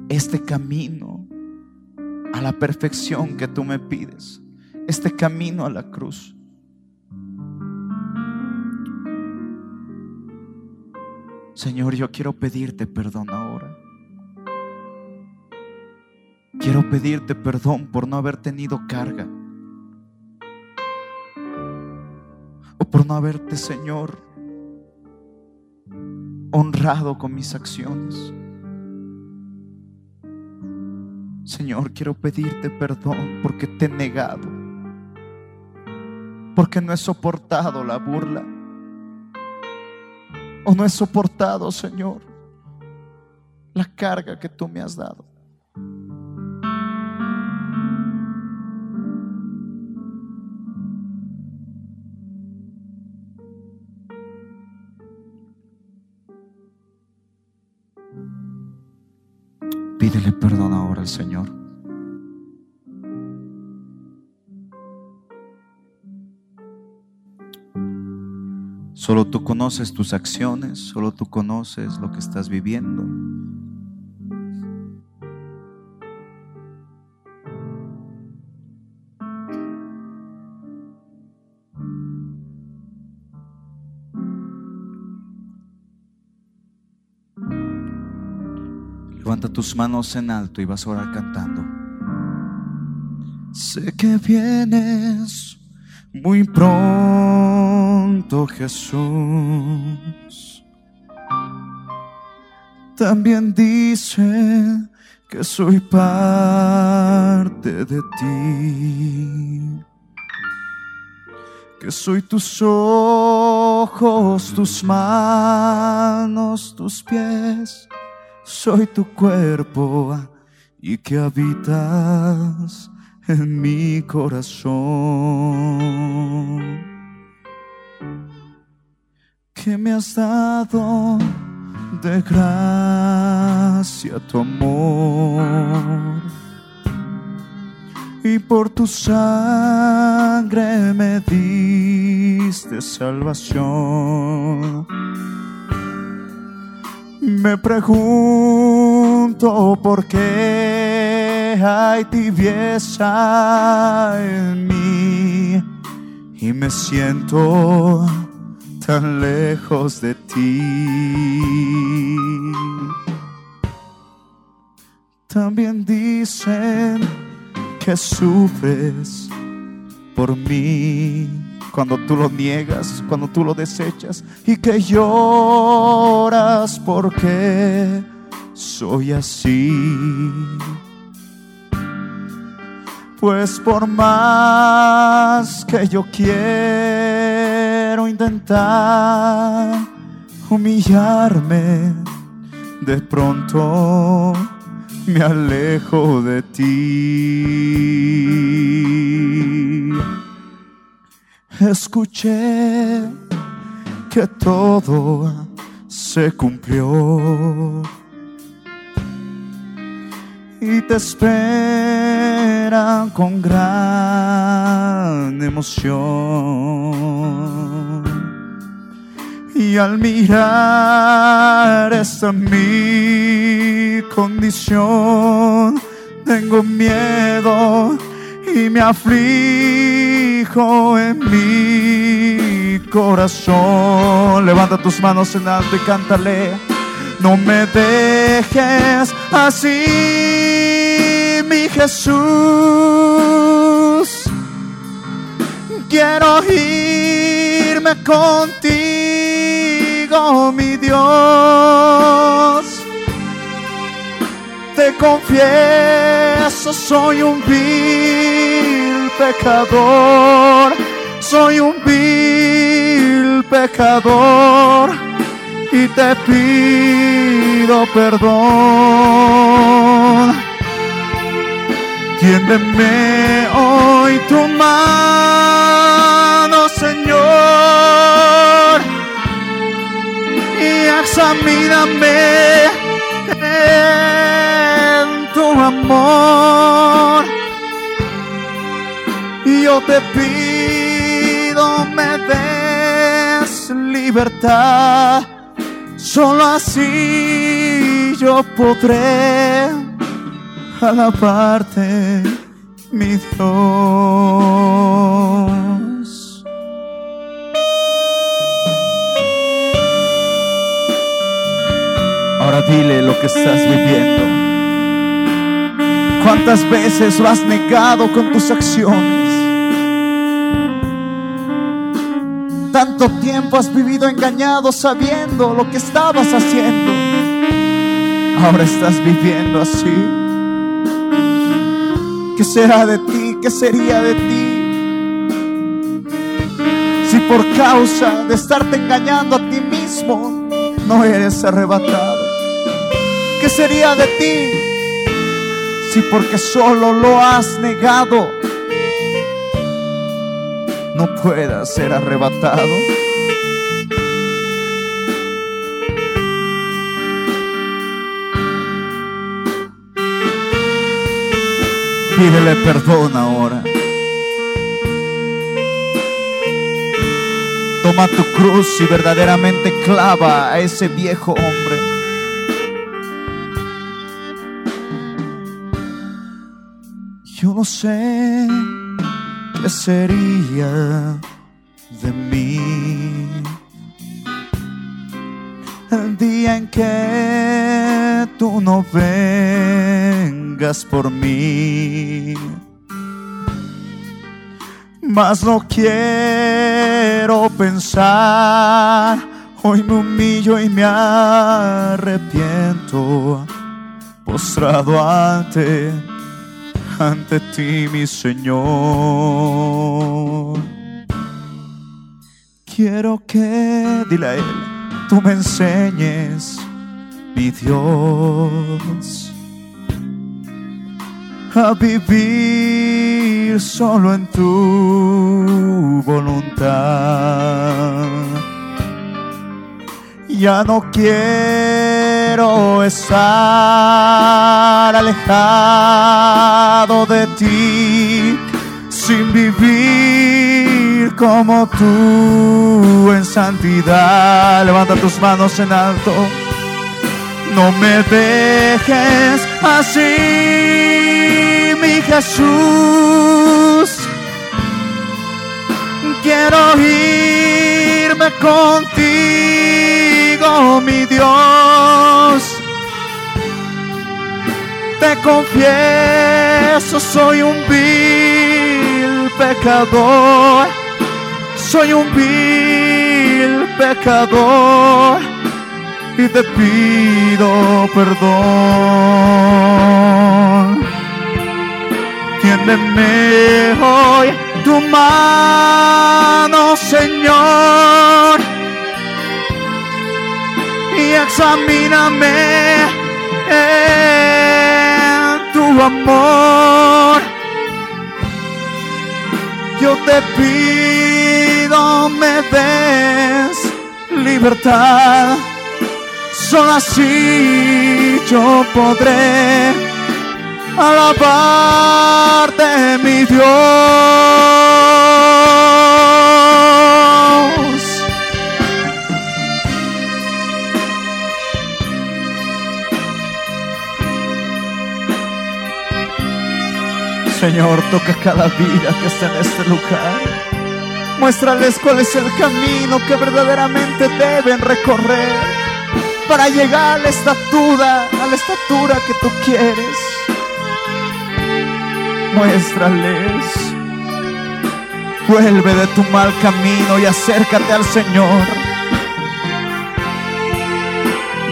este camino a la perfección que tú me pides? Este camino a la cruz. Señor, yo quiero pedirte perdón ahora. Quiero pedirte perdón por no haber tenido carga por no haberte, Señor, honrado con mis acciones. Señor, quiero pedirte perdón porque te he negado, porque no he soportado la burla, o no he soportado, Señor, la carga que tú me has dado. Pídele perdón ahora Señor. Solo tú conoces tus acciones, solo tú conoces lo que estás viviendo. Levanta tus manos en alto y vas a orar cantando. Sé que vienes muy pronto Jesús. También dice que soy parte de ti que soy tus ojos, tus manos, tus pies, soy tu cuerpo y que habitas en mi corazón. Que me has dado de gracia tu amor y por tu sangre me diste salvación. Me pregunto por qué hay tibieza en mí y me siento tan lejos de ti. También dicen que sufres por mí cuando tú lo niegas, cuando tú lo desechas y que lloras porque soy así. Pues por más que yo quiero intentar humillarme, de pronto me alejo de ti. Escuché que todo se cumplió y te esperan con gran emoción. Y al mirar esta mi condición, tengo miedo y me aflijo en mi corazón. Levanta tus manos en alto y cántale. No me dejes así, Jesús. Quiero irme contigo, mi Dios. Te confieso, soy un vil pecador. Soy un vil pecador y te pido perdón. Tiéndeme hoy tu mano, Señor, y examíname en tu amor. Yo te pido me des libertad. Solo así yo podré alabarte, mi Dios. Ahora dile lo que estás viviendo. ¿Cuántas veces lo has negado con tus acciones? Tanto tiempo has vivido engañado sabiendo lo que estabas haciendo. Ahora estás viviendo así. ¿Qué será de ti? ¿Qué sería de ti? Si por causa de estarte engañando a ti mismo no eres arrebatado. ¿Qué sería de ti? Si porque solo lo has negado no puedas ser arrebatado. Pídele perdón ahora. Toma tu cruz y verdaderamente clava a ese viejo hombre. Yo no sé qué sería de mí el día en que tú no por mí. Mas no quiero pensar, hoy me humillo y me arrepiento, postrado ante, ante ti, mi Señor. Quiero que, dile a Él, tú me enseñes, mi Dios, a vivir solo en tu voluntad. Ya no quiero estar alejado de ti sin vivir como tú en santidad. Levanta tus manos en alto. No me dejes así, mi Jesús. Quiero irme contigo, mi Dios. Te confieso, soy un vil pecador. Soy un vil pecador te pido perdón. Tiéndeme hoy tu mano, Señor, y examíname en tu amor. Yo te pido me des libertad. Solo así yo podré alabarte, mi Dios. Señor, toca cada vida que está en este lugar. Muéstrales cuál es el camino que verdaderamente deben recorrer para llegar a la estatura, a la estatura que tú quieres. Muéstrales. Vuelve de tu mal camino y acércate al Señor.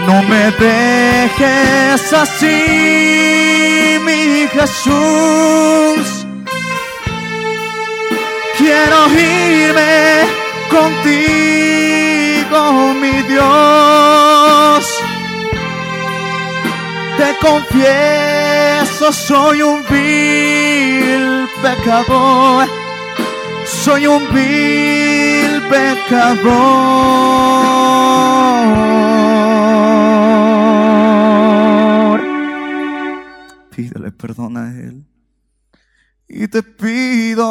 No me dejes así, mi Jesús. Quiero irme soy un vil pecador. Soy un vil pecador. Pídele perdón a Él. Y te pido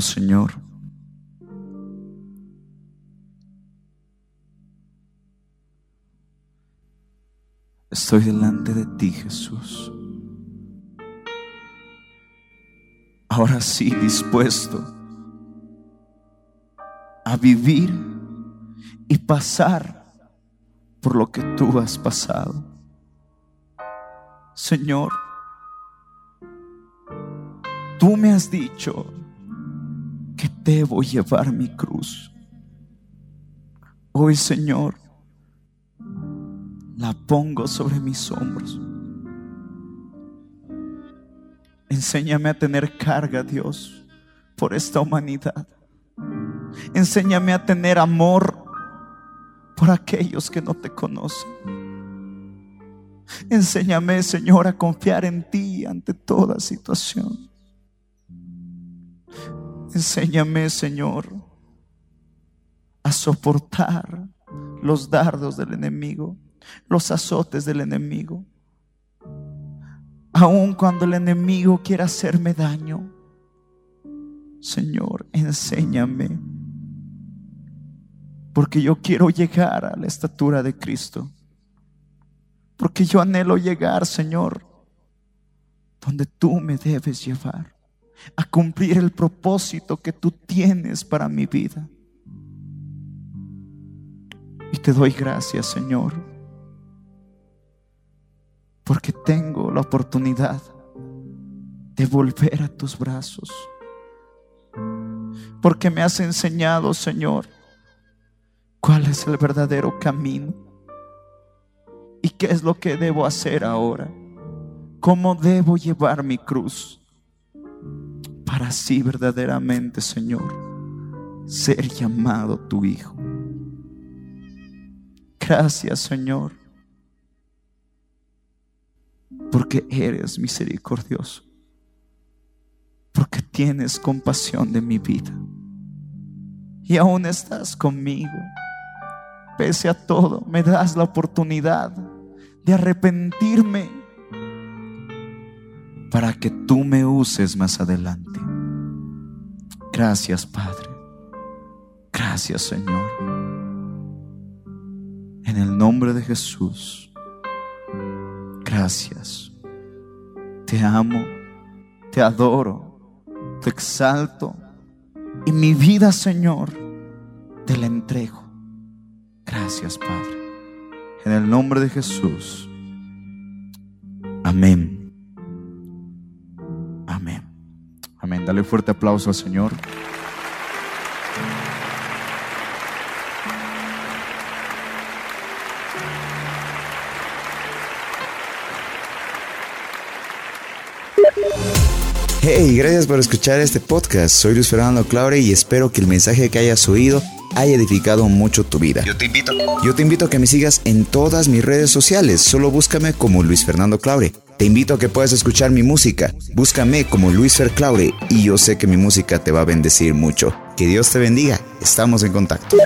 Señor. Estoy delante de ti, Jesús. Ahora sí, dispuesto a vivir y pasar por lo que tú has pasado. Señor, tú me has dicho que debo llevar mi cruz. Hoy, Señor, la pongo sobre mis hombros. Enséñame a tener carga, Dios, por esta humanidad. Enséñame a tener amor por aquellos que no te conocen. Enséñame, Señor, a confiar en ti ante toda situación. Enséñame, Señor, a soportar los dardos del enemigo, los azotes del enemigo, aun cuando el enemigo quiera hacerme daño. Señor, enséñame, porque yo quiero llegar a la estatura de Cristo, porque yo anhelo llegar, Señor, donde tú me debes llevar, a cumplir el propósito que tú tienes para mi vida. Y te doy gracias, Señor, porque tengo la oportunidad de volver a tus brazos, porque me has enseñado, Señor, cuál es el verdadero camino y qué es lo que debo hacer ahora. Cómo debo llevar mi cruz para así verdaderamente, Señor, ser llamado tu Hijo. Gracias, Señor, porque eres misericordioso, porque tienes compasión de mi vida y aún estás conmigo. Pese a todo, me das la oportunidad de arrepentirme para que tú me uses más adelante. Gracias, Padre. Gracias, Señor. En el nombre de Jesús. Gracias. Te amo, te adoro, te exalto. Y mi vida, Señor, te la entrego. Gracias, Padre. En el nombre de Jesús. Amén. Amén. Dale fuerte aplauso al Señor. Hey, gracias por escuchar este podcast. Soy Luis Fernando Claure y espero que el mensaje que hayas oído haya edificado mucho tu vida. Yo te invito. Yo te invito a que me sigas en todas mis redes sociales. Solo búscame como Luis Fernando Claure. Te invito a que puedas escuchar mi música. Búscame como Luis Fer Claure y yo sé que mi música te va a bendecir mucho. Que Dios te bendiga. Estamos en contacto.